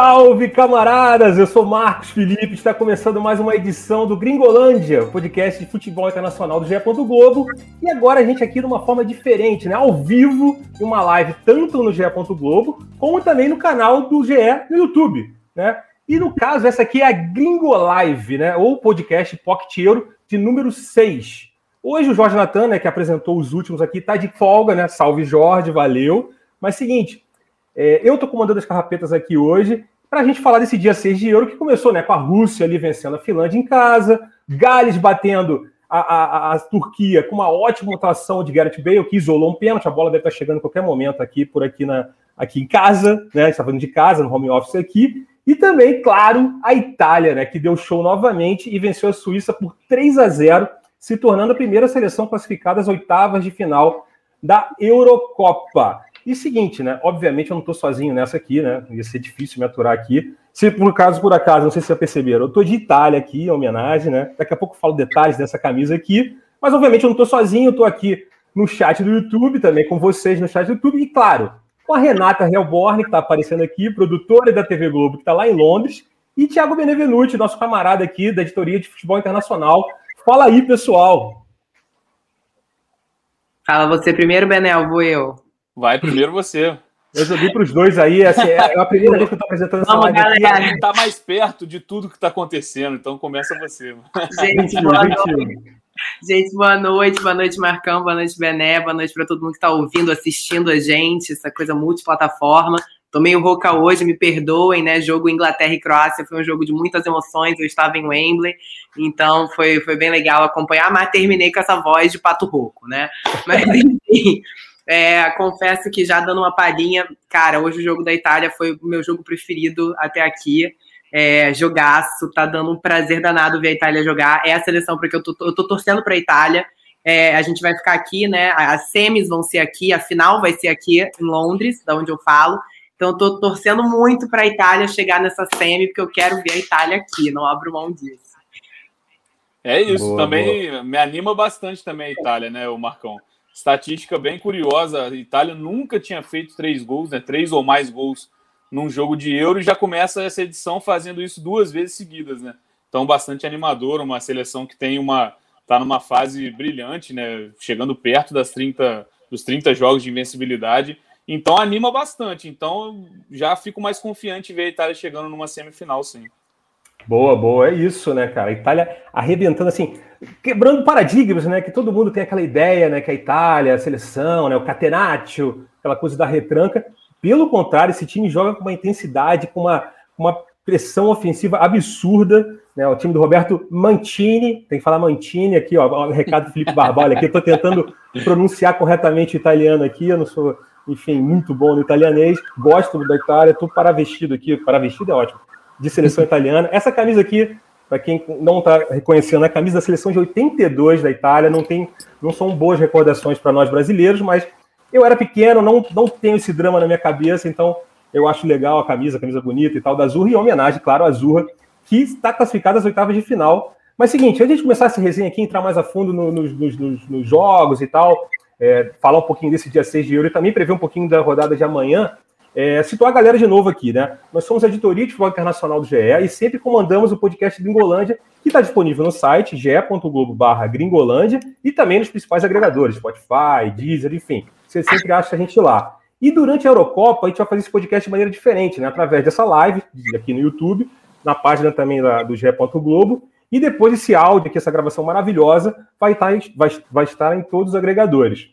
Salve, camaradas! Eu sou Marcos Felipe, está começando mais uma edição do Gringolândia, podcast de futebol internacional do GE. Globo. E agora a gente aqui de uma forma diferente, né? Ao vivo, em uma live tanto no GE. Globo, como também no canal do GE no YouTube, né? E no caso, essa aqui é a Gringo Live, né? Ou podcast Pocket Euro de número 6. Hoje o Jorge Natan, né, que apresentou os últimos aqui, tá de folga, né? Salve Jorge, valeu. Mas seguinte, é, eu estou comandando as carrapetas aqui hoje para a gente falar desse dia 6 de euro que começou né, com a Rússia ali vencendo a Finlândia em casa, Gales batendo a, a, a Turquia com uma ótima atuação de Gareth Bale, que isolou um pênalti, a bola deve estar chegando em qualquer momento aqui por aqui, na, aqui em casa, né? Está falando de casa, no home office aqui. E também, claro, a Itália, né, que deu show novamente e venceu a Suíça por 3 a 0, se tornando a primeira seleção classificada às oitavas de final da Eurocopa. E seguinte, né? Obviamente eu não estou sozinho nessa aqui, né? Ia ser difícil me aturar aqui. Se por acaso, por acaso, não sei se vocês perceberam, eu estou de Itália aqui, em homenagem, né? Daqui a pouco eu falo detalhes dessa camisa aqui. Mas obviamente eu não estou sozinho, eu estou aqui no chat do YouTube também, com vocês no chat do YouTube. E claro, com a Renata Helborn, que está aparecendo aqui, produtora da TV Globo, que está lá em Londres, e Thiago Benevenuti, nosso camarada aqui da editoria de futebol internacional. Fala aí, pessoal. Fala você primeiro, Benel, vou eu. Vai primeiro você. Eu joguei para os dois aí, assim, é a primeira vez que eu estou apresentando essa Vamos, live galera. aqui. Está mais perto de tudo que está acontecendo, então começa você. Gente, boa noite. Gente, boa noite, boa noite, Marcão, boa noite, Bené, boa noite para todo mundo que está ouvindo, assistindo a gente, essa coisa multiplataforma. Tô meio rouca hoje, me perdoem, né? Jogo Inglaterra e Croácia foi um jogo de muitas emoções. Eu estava em Wembley, então foi, foi bem legal acompanhar, mas terminei com essa voz de pato rouco, né? Mas enfim, é, confesso que já dando uma palhinha, cara, hoje o jogo da Itália foi o meu jogo preferido até aqui. É, jogaço, tá dando um prazer danado ver a Itália jogar. É a seleção porque eu tô, eu tô torcendo pra Itália. É, a gente vai ficar aqui, né? As semis vão ser aqui, a final vai ser aqui em Londres, da onde eu falo. Então, eu tô torcendo muito para a Itália chegar nessa semi, porque eu quero ver a Itália aqui, não abro mão disso. É isso, boa, também boa. me anima bastante também a Itália, né, o Marcão? Estatística bem curiosa: a Itália nunca tinha feito três gols, né? Três ou mais gols num jogo de Euro e já começa essa edição fazendo isso duas vezes seguidas, né? Então, bastante animador, uma seleção que tem uma. tá numa fase brilhante, né? Chegando perto das 30, dos 30 jogos de invencibilidade. Então anima bastante. Então já fico mais confiante ver a Itália chegando numa semifinal, sim. Boa, boa, é isso, né, cara? A Itália arrebentando assim, quebrando paradigmas, né? Que todo mundo tem aquela ideia, né? Que a Itália, a seleção, né? O catenaccio, aquela coisa da retranca. Pelo contrário, esse time joga com uma intensidade, com uma, uma pressão ofensiva absurda. Né? O time do Roberto Mantini, tem que falar Mantini aqui, ó. O recado do Felipe Barbalho aqui. Eu tô tentando pronunciar corretamente o italiano aqui, eu não sou, enfim, muito bom no italianês. Gosto da Itália, tô paravestido aqui. Paravestido é ótimo. De seleção italiana. Essa camisa aqui para quem não está reconhecendo, a camisa da seleção de 82 da Itália, não tem, não são boas recordações para nós brasileiros, mas eu era pequeno, não, não tenho esse drama na minha cabeça, então eu acho legal a camisa, a camisa bonita e tal da Azurra, e homenagem, claro, à Azurra, que está classificada às oitavas de final. Mas seguinte, antes de começar essa resenha aqui, entrar mais a fundo no, nos, nos, jogos e tal, é, falar um pouquinho desse dia 6 de euro e também prever um pouquinho da rodada de amanhã, é, situar a galera de novo aqui, né? Nós somos a editoria de futebol internacional do GE e sempre comandamos o podcast Gringolândia, que está disponível no site ge.globo gringolândia e também nos principais agregadores, Spotify, Deezer, enfim. Você sempre acha a gente lá. E durante a Eurocopa, a gente vai fazer esse podcast de maneira diferente, né? Através dessa live aqui no YouTube, na página também da, do ge.globo. E depois esse áudio aqui, essa gravação maravilhosa, vai estar, tá vai, vai estar em todos os agregadores.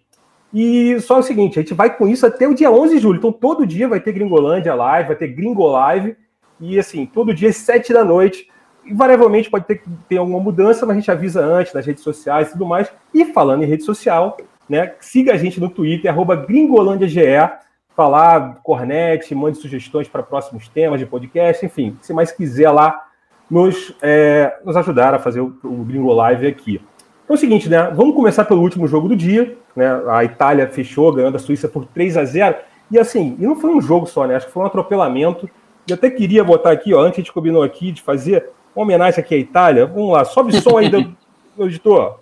E só o seguinte, a gente vai com isso até o dia 11 de julho. Então, todo dia vai ter Gringolândia Live, vai ter Gringo Live. E, assim, todo dia às 7 da noite. Invariavelmente pode ter ter alguma mudança, mas a gente avisa antes nas redes sociais e tudo mais. E falando em rede social, né, siga a gente no Twitter, arroba GringolândiaGE. Falar, cornete, mande sugestões para próximos temas de podcast, enfim, se mais quiser lá nos, é, nos ajudar a fazer o, o Gringo Live aqui. Então é o seguinte, né? Vamos começar pelo último jogo do dia. Né? A Itália fechou, ganhando a Suíça por 3 a 0 E assim, e não foi um jogo só, né? Acho que foi um atropelamento. E até queria botar aqui, ó, antes a gente combinou aqui de fazer uma homenagem aqui à Itália. Vamos lá, sobe som aí do, editor.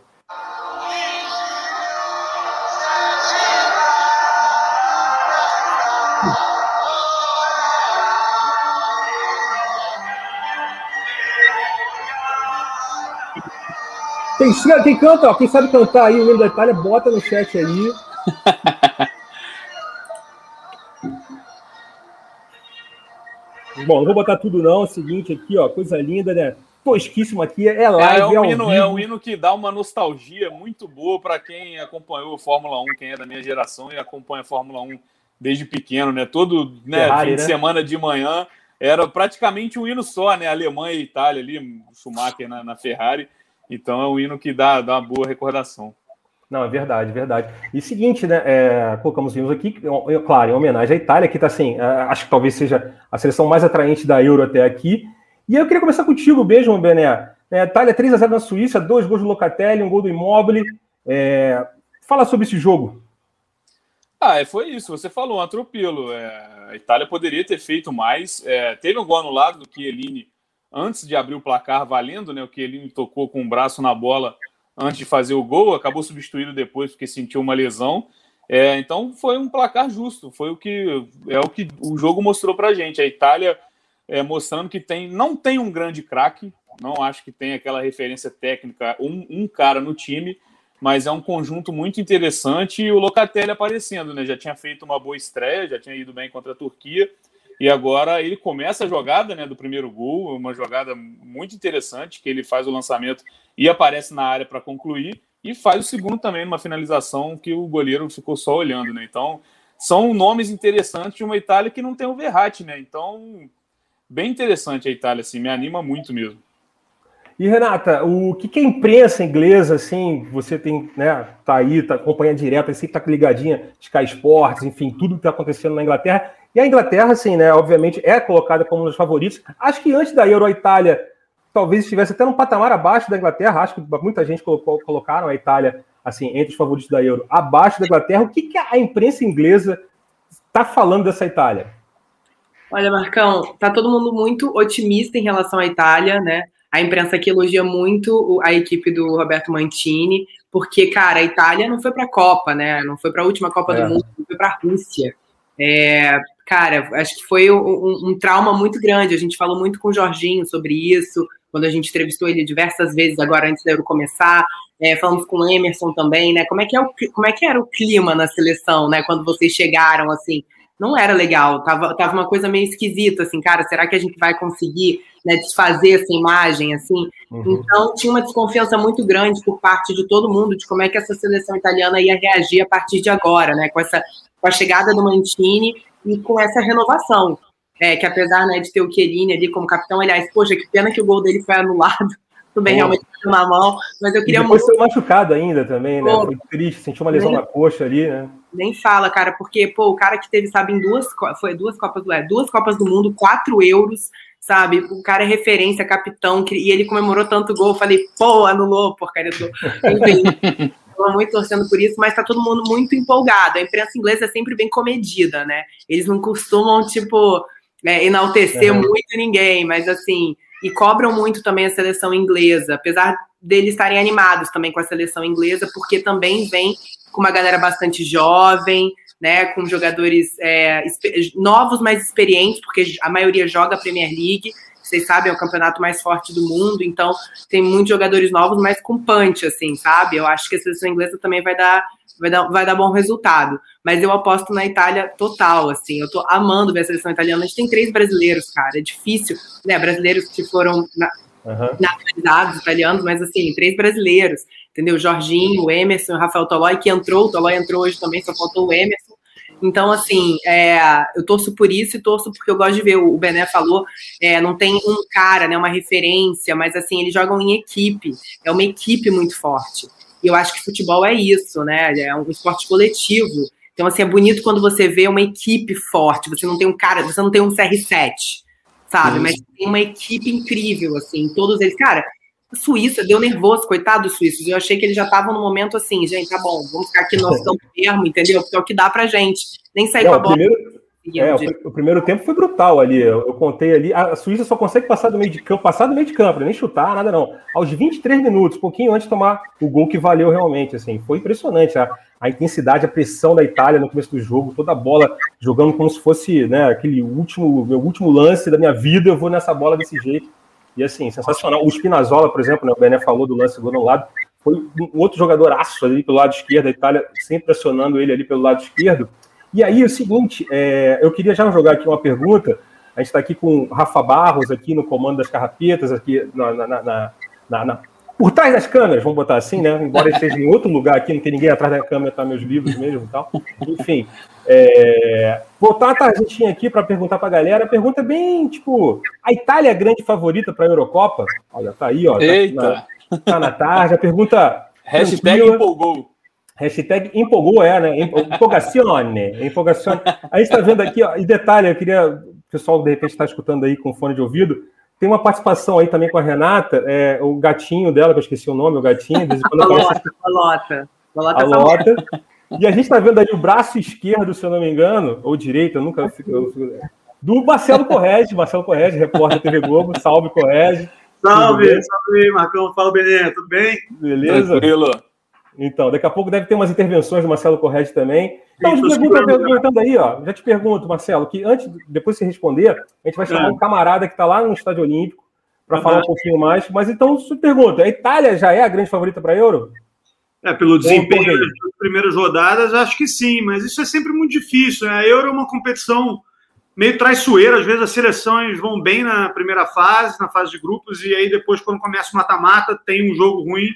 Quem, quem canta, ó, quem sabe cantar aí o hino da Itália, bota no chat aí. Bom, não vou botar tudo não. É o seguinte aqui, ó, coisa linda, né? Tosquíssimo aqui, é live. É, é um, hino, é um hino que dá uma nostalgia muito boa para quem acompanhou a Fórmula 1, quem é da minha geração e acompanha a Fórmula 1 desde pequeno, né? Todo né, Ferrari, fim de né? semana de manhã era praticamente um hino só, né? Alemanha e Itália ali, Schumacher na, na Ferrari. Então é um hino que dá, dá uma boa recordação. Não, é verdade, verdade. E seguinte, né? É, colocamos hinos aqui, claro, em homenagem à Itália, que está assim, é, acho que talvez seja a seleção mais atraente da Euro até aqui. E eu queria começar contigo, beijo, Bené. É, Itália 3x0 na Suíça, dois gols do Locatelli, um gol do Immobile. É, fala sobre esse jogo. Ah, é, foi isso, você falou, um atropelo. É, a Itália poderia ter feito mais. É, teve um gol anulado do Chiellini antes de abrir o placar valendo, né? O Chiellini tocou com o braço na bola antes de fazer o gol, acabou substituído depois porque sentiu uma lesão. É, então foi um placar justo, foi o que é o que o jogo mostrou para gente. A Itália é, mostrando que tem, não tem um grande craque, não acho que tem aquela referência técnica, um, um, cara no time, mas é um conjunto muito interessante e o Locatelli aparecendo, né? Já tinha feito uma boa estreia, já tinha ido bem contra a Turquia e agora ele começa a jogada né, do primeiro gol, uma jogada muito interessante, que ele faz o lançamento e aparece na área para concluir, e faz o segundo também numa finalização que o goleiro ficou só olhando. Né? Então, são nomes interessantes de uma Itália que não tem o Verratti, né? Então, bem interessante a Itália, assim, me anima muito mesmo. E Renata, o que, que a imprensa inglesa, assim, você tem, né, tá aí, tá acompanhando direto, assim, tá ligadinha, Sky Sports, enfim, tudo que tá acontecendo na Inglaterra, e a Inglaterra, assim, né, obviamente é colocada como um dos favoritos. Acho que antes da Euro, a Itália talvez estivesse até num patamar abaixo da Inglaterra. Acho que muita gente colocou, colocaram a Itália, assim, entre os favoritos da Euro, abaixo da Inglaterra. O que, que a imprensa inglesa está falando dessa Itália? Olha, Marcão, tá todo mundo muito otimista em relação à Itália, né? A imprensa aqui elogia muito a equipe do Roberto Mantini, porque, cara, a Itália não foi para a Copa, né? Não foi para a última Copa é. do Mundo, foi para a Rússia. É, cara, acho que foi um, um, trauma muito grande. A gente falou muito com o Jorginho sobre isso, quando a gente entrevistou ele diversas vezes agora antes da Euro começar. É, falamos com o Emerson também, né? Como é, que é o, como é que era o clima na seleção, né? Quando vocês chegaram, assim, não era legal, tava, tava uma coisa meio esquisita, assim, cara, será que a gente vai conseguir né, desfazer essa imagem, assim? Uhum. Então, tinha uma desconfiança muito grande por parte de todo mundo de como é que essa seleção italiana ia reagir a partir de agora, né? Com essa com a chegada do Mantini e com essa renovação. É, que apesar né, de ter o Chiellini ali como capitão, aliás, poxa, que pena que o gol dele foi anulado. Tudo bem, realmente na mão, mas eu queria e muito. foi machucado ainda também, né? Pô, foi triste, sentiu uma lesão nem, na coxa ali, né? Nem fala, cara, porque, pô, o cara que teve, sabe, em duas, foi duas Copas do é, duas Copas do Mundo, quatro euros, sabe? O cara é referência, capitão, e ele comemorou tanto gol, eu falei, pô, anulou, porcaria do. Enfim. Estou muito torcendo por isso, mas está todo mundo muito empolgado. A imprensa inglesa é sempre bem comedida, né? Eles não costumam, tipo, né, enaltecer uhum. muito ninguém, mas assim, e cobram muito também a seleção inglesa, apesar deles estarem animados também com a seleção inglesa, porque também vem com uma galera bastante jovem, né, com jogadores é, novos, mais experientes, porque a maioria joga a Premier League, vocês sabem, é o campeonato mais forte do mundo, então tem muitos jogadores novos, mas com punch, assim, sabe? Eu acho que a seleção inglesa também vai dar, vai dar, vai dar bom resultado. Mas eu aposto na Itália total, assim. Eu tô amando ver a seleção italiana. A gente tem três brasileiros, cara. É difícil, né? Brasileiros que foram na, uhum. naturalizados italianos, mas assim, três brasileiros, entendeu? Jorginho, o Emerson, o Rafael Tolói, que entrou, o Tolói entrou hoje também, só faltou o Emerson. Então, assim, é, eu torço por isso e torço porque eu gosto de ver. O Bené falou, é, não tem um cara, né, uma referência, mas assim, eles jogam em equipe. É uma equipe muito forte. E eu acho que futebol é isso, né? É um esporte coletivo. Então, assim, é bonito quando você vê uma equipe forte. Você não tem um cara, você não tem um CR7, sabe? Mas tem uma equipe incrível, assim. Todos eles, cara, Suíça deu nervoso, coitado dos suíços. Eu achei que eles já estavam no momento assim, gente, tá bom, vamos ficar aqui no nosso campo mesmo, entendeu? Porque é o que dá pra gente. Nem sair com a bola. Primeiro, é, o, o, primeiro tempo foi brutal ali. Eu, eu, contei ali. A Suíça só consegue passar do meio de campo, passar do meio de campo, nem chutar, nada não. Aos 23 minutos, pouquinho antes de tomar o gol que valeu realmente. Assim, foi impressionante a, a intensidade, a pressão da Itália no começo do jogo, toda a bola jogando como se fosse né, aquele último, meu último lance da minha vida. Eu vou nessa bola desse jeito. E assim, sensacional. O Spinazzola, por exemplo, né, o Bené falou do lance do lado, foi um outro jogador aço ali pelo lado esquerdo, a Itália sempre pressionando ele ali pelo lado esquerdo. E aí, é o seguinte, é, eu queria já jogar aqui uma pergunta. A gente está aqui com o Rafa Barros, aqui no comando das carrapetas, aqui na, na, na, na, por trás das câmeras, vamos botar assim, né? Embora esteja em outro lugar aqui, não tem ninguém atrás da câmera, tá meus livros mesmo e tal. Enfim, é... botar a tarjetinha aqui para perguntar para a galera. Pergunta bem, tipo, a Itália é a grande favorita para a Eurocopa? Olha, tá aí, ó. Tá Eita! Na, tá na tarde. A pergunta. Hashtag empolgou. Hashtag empolgou, é, né? Empolgazione. Empolgazione. A gente está vendo aqui, ó, e detalhe, eu queria. O pessoal, de repente, está escutando aí com fone de ouvido. Tem uma participação aí também com a Renata, é, o gatinho dela, que eu esqueci o nome, o gatinho, de a Lota, a Lota. A Lota. E a gente está vendo aí o braço esquerdo, se eu não me engano, ou direito, eu nunca fico. do Marcelo Correge, Marcelo Correge, repórter da TV Globo. Salve, Correge. Salve, salve, Marcão. Fala, Benê, tudo bem? Beleza? Tranquilo. Então, daqui a pouco deve ter umas intervenções do Marcelo Correge também. Então, te pergunta, perguntando aí, ó. Já te pergunto, Marcelo, que antes, depois de você responder, a gente vai chamar é. um camarada que está lá no Estádio Olímpico para falar um pouquinho mais. Mas então, se pergunta, a Itália já é a grande favorita para Euro? É, pelo desempenho das primeiras rodadas, acho que sim, mas isso é sempre muito difícil. Né? A Euro é uma competição meio traiçoeira, às vezes as seleções vão bem na primeira fase, na fase de grupos, e aí depois, quando começa o mata-mata, tem um jogo ruim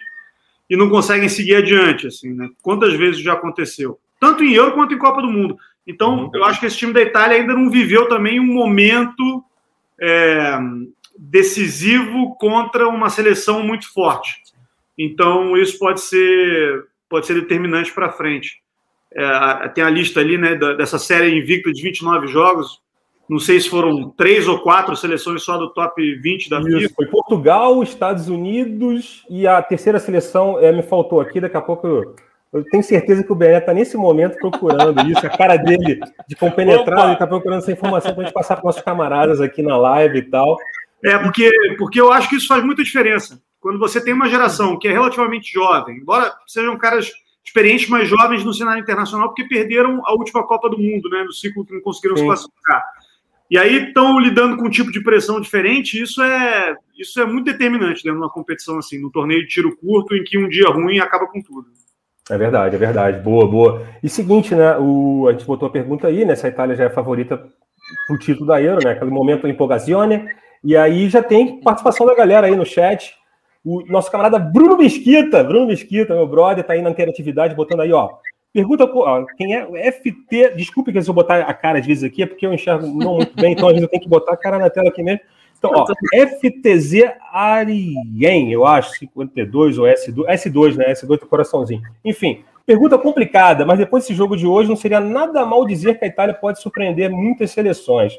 e não conseguem seguir adiante, assim, né? Quantas vezes já aconteceu? Tanto em Euro quanto em Copa do Mundo. Então, uhum. eu acho que esse time da Itália ainda não viveu também um momento é, decisivo contra uma seleção muito forte. Então, isso pode ser, pode ser determinante para frente. É, tem a lista ali, né, dessa série invicta de 29 jogos, não sei se foram três ou quatro seleções só do top 20 da Isso, FIFA. Foi Portugal, Estados Unidos e a terceira seleção é, me faltou aqui. Daqui a pouco eu, eu tenho certeza que o Bené está nesse momento procurando isso. A cara dele de compenetrado, ele está procurando essa informação para a gente passar para nossos camaradas aqui na live e tal. É, porque, porque eu acho que isso faz muita diferença. Quando você tem uma geração que é relativamente jovem, embora sejam caras experientes, mas jovens no cenário internacional, porque perderam a última Copa do Mundo, né? No ciclo que não conseguiram Sim. se classificar. E aí estão lidando com um tipo de pressão diferente, isso é, isso é muito determinante dentro de uma competição assim, no torneio de tiro curto, em que um dia ruim acaba com tudo. É verdade, é verdade. Boa, boa. E seguinte, né? O, a gente botou a pergunta aí, né? Se a Itália já é favorita pro título da Euro, né? Aquele momento empolgazione. E aí já tem participação da galera aí no chat. O nosso camarada Bruno Mesquita, Bruno Mesquita, meu brother, tá aí na interatividade, botando aí, ó. Pergunta ó, quem é FT. Desculpe que eu botar a cara às vezes aqui, é porque eu enxergo não muito bem, então às vezes eu tenho que botar a cara na tela aqui mesmo. Então, ó, FTZ Arien, eu acho, 52 ou S2, S2, né? S2 do coraçãozinho. Enfim, pergunta complicada, mas depois desse jogo de hoje não seria nada mal dizer que a Itália pode surpreender muitas seleções.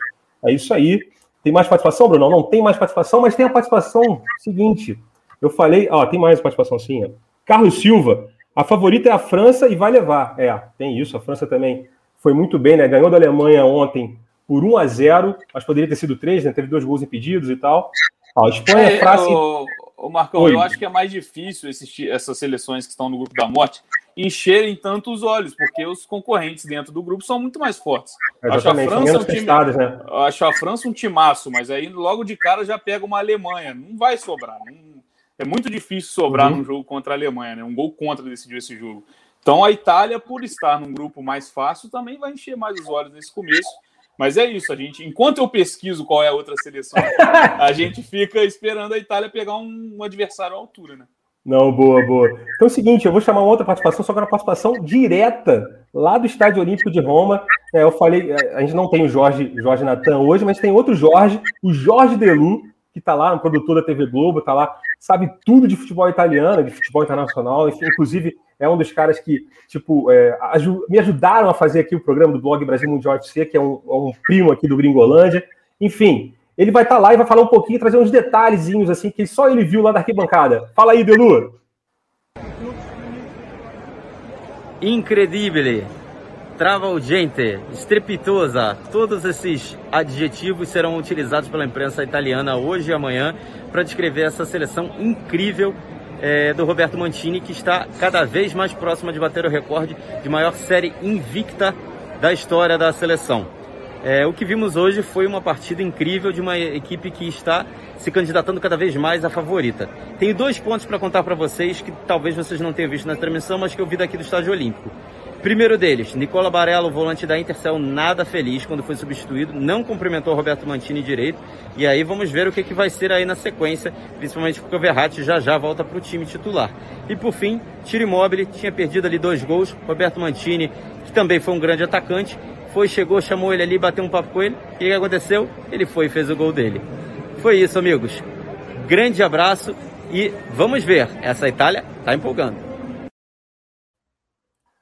É isso aí. Tem mais participação, Bruno? Não, não tem mais participação, mas tem a participação seguinte. Eu falei, ó, tem mais participação sim. Carlos Silva, a favorita é a França e vai levar. É, tem isso. A França também foi muito bem, né? Ganhou da Alemanha ontem por 1 a 0 mas poderia ter sido 3, né? Teve dois gols impedidos e tal. a Espanha, é, França. O, o Marcão, Oi. eu acho que é mais difícil assistir essas seleções que estão no grupo da morte encherem tanto os olhos, porque os concorrentes dentro do grupo são muito mais fortes. É, acho a França um time, né? acho a França um timaço, mas aí logo de cara já pega uma Alemanha. Não vai sobrar. Não, é muito difícil sobrar uhum. num jogo contra a Alemanha, né? Um gol contra decidiu esse jogo. Então a Itália, por estar num grupo mais fácil, também vai encher mais os olhos nesse começo. Mas é isso, a gente, enquanto eu pesquiso qual é a outra seleção, a gente fica esperando a Itália pegar um, um, adversário à altura, né? Não, boa, boa. Então é o seguinte, eu vou chamar uma outra participação, só que uma participação direta lá do Estádio Olímpico de Roma. É, eu falei, é, a gente não tem o Jorge, Jorge Natan hoje, mas tem outro Jorge, o Jorge Delu, que está lá, um produtor da TV Globo, está lá, sabe tudo de futebol italiano, de futebol internacional, enfim, inclusive é um dos caras que, tipo, é, me ajudaram a fazer aqui o programa do blog Brasil Mundial FC, que é um, é um primo aqui do Gringolândia. Enfim, ele vai estar tá lá e vai falar um pouquinho, trazer uns detalhezinhos assim que só ele viu lá da arquibancada. Fala aí, Delu. Incredibile travolgente, estrepitosa, todos esses adjetivos serão utilizados pela imprensa italiana hoje e amanhã para descrever essa seleção incrível é, do Roberto Mantini, que está cada vez mais próxima de bater o recorde de maior série invicta da história da seleção. É, o que vimos hoje foi uma partida incrível de uma equipe que está se candidatando cada vez mais à favorita. Tenho dois pontos para contar para vocês que talvez vocês não tenham visto na transmissão, mas que eu vi daqui do Estádio Olímpico. Primeiro deles, Nicola Barella, volante da Inter, saiu nada feliz quando foi substituído, não cumprimentou Roberto Mantini direito. E aí vamos ver o que, que vai ser aí na sequência, principalmente porque o Verratti já já volta para o time titular. E por fim, Tiro Immobile, tinha perdido ali dois gols. Roberto Mantini, que também foi um grande atacante, foi, chegou, chamou ele ali, bateu um papo com ele. O que aconteceu? Ele foi e fez o gol dele. Foi isso, amigos. Grande abraço e vamos ver. Essa Itália está empolgando.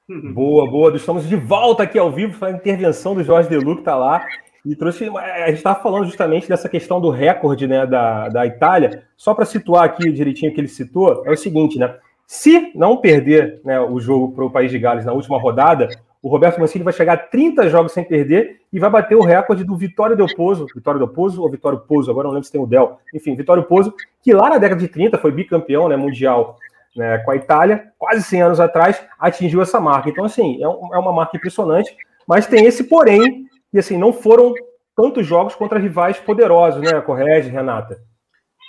Boa, boa. Estamos de volta aqui ao vivo para a intervenção do Jorge Delu, que está lá. E trouxe. A gente estava falando justamente dessa questão do recorde né, da, da Itália. Só para situar aqui direitinho que ele citou, é o seguinte, né? Se não perder né, o jogo para o País de Gales na última rodada, o Roberto Mancini vai chegar a 30 jogos sem perder e vai bater o recorde do Vitório Del Pozo, Vitório Del Pozo ou Vitório Pozo, agora não lembro se tem o Del, enfim, Vitório Pozo, que lá na década de 30 foi bicampeão né, mundial né, com a Itália, quase 100 anos atrás, atingiu essa marca. Então, assim, é, um, é uma marca impressionante, mas tem esse porém, que assim, não foram tantos jogos contra rivais poderosos, né, Correge, Renata?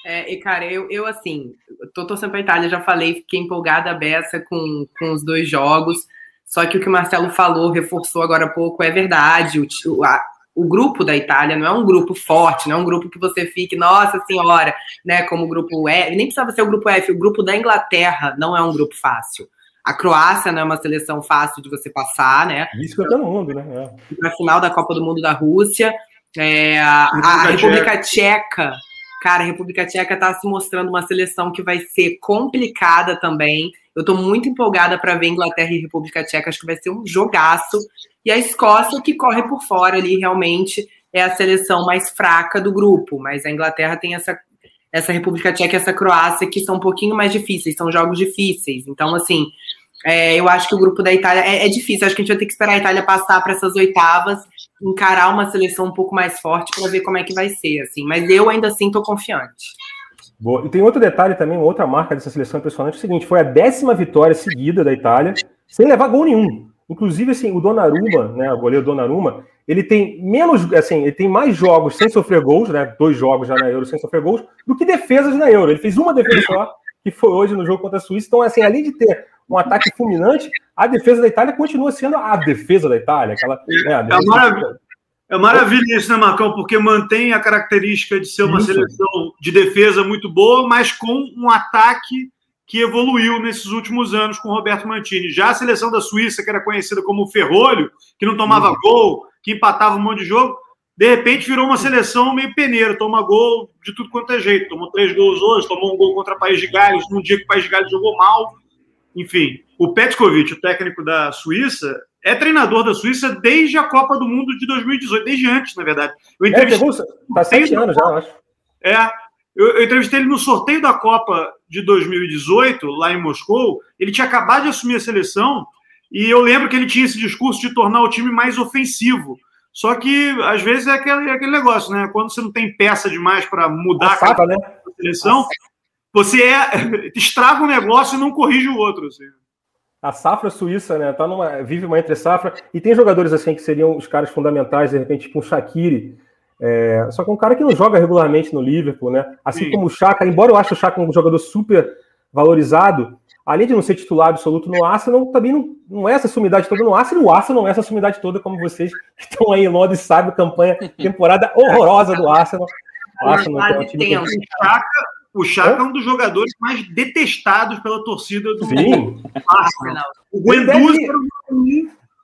É, e cara, eu, eu assim, tô torcendo pra Itália, já falei, fiquei empolgada a beça com, com os dois jogos. Só que o que o Marcelo falou, reforçou agora há pouco, é verdade. O, a, o grupo da Itália não é um grupo forte, não é um grupo que você fique, nossa senhora, né, como o grupo F, nem precisava ser o grupo F, o grupo da Inglaterra não é um grupo fácil. A Croácia não é uma seleção fácil de você passar, né? Isso que todo mundo, né? É. Na final da Copa do Mundo da Rússia, é, a, a, República Tcheca, cara, a República Tcheca está se mostrando uma seleção que vai ser complicada também. Eu estou muito empolgada para ver Inglaterra e República Tcheca, acho que vai ser um jogaço. E a Escócia, que corre por fora ali, realmente é a seleção mais fraca do grupo. Mas a Inglaterra tem essa, essa República Tcheca e essa Croácia, que são um pouquinho mais difíceis, são jogos difíceis. Então, assim, é, eu acho que o grupo da Itália é, é, difícil. Acho que a gente vai ter que esperar a Itália passar para essas oitavas, encarar uma seleção um pouco mais forte para ver como é que vai ser. assim. Mas eu ainda assim estou confiante. Boa. E tem outro detalhe também, outra marca dessa seleção impressionante, é o seguinte, foi a décima vitória seguida da Itália, sem levar gol nenhum. Inclusive, assim, o Donnarumma, né, o goleiro Donnarumma, ele tem menos, assim, ele tem mais jogos sem sofrer gols, né, dois jogos já na Euro sem sofrer gols, do que defesas na Euro. Ele fez uma defesa só, que foi hoje no jogo contra a Suíça. Então, assim, além de ter um ataque fulminante, a defesa da Itália continua sendo a defesa da Itália. Aquela, né, é, defesa... é, maravilha, é maravilha isso, né, Marcão? Porque mantém a característica de ser uma isso. seleção de defesa muito boa, mas com um ataque que evoluiu nesses últimos anos com o Roberto Mantini. Já a seleção da Suíça, que era conhecida como ferrolho, que não tomava uhum. gol, que empatava um monte de jogo, de repente virou uma seleção meio peneira, toma gol de tudo quanto é jeito. Tomou três gols hoje, tomou um gol contra o País de Gales, num dia que o País de Gales jogou mal. Enfim, o Petkovic, o técnico da Suíça, é treinador da Suíça desde a Copa do Mundo de 2018, desde antes, na verdade. Eu entrevistei... É, tá sete anos já, eu acho. É, eu, eu, entrevistei ele no sorteio da Copa de 2018, lá em Moscou. Ele tinha acabado de assumir a seleção e eu lembro que ele tinha esse discurso de tornar o time mais ofensivo. Só que, às vezes, é aquele, é aquele negócio, né? Quando você não tem peça demais para mudar a, né? seleção, você é, estraga um negócio e não corrige o outro. Assim. A safra suíça, né? Tá numa, vive uma entre safra. E tem jogadores assim que seriam os caras fundamentais, de repente, tipo um Shaqiri, é, só que é um cara que não joga regularmente no Liverpool, né? Assim Sim. como o Chaka, embora eu ache o Chaka um jogador super valorizado, além de não ser titular absoluto no Arsenal, também não, não é essa sumidade toda no Arsenal, o Arsenal não é essa sumidade toda como vocês que estão aí em Londres sabem, campanha, temporada horrorosa do Arsenal. O Arsenal é um time que... o Chaka, o Chaka é um dos jogadores mais detestados pela torcida do Sim. Arsenal. O Guendouzi,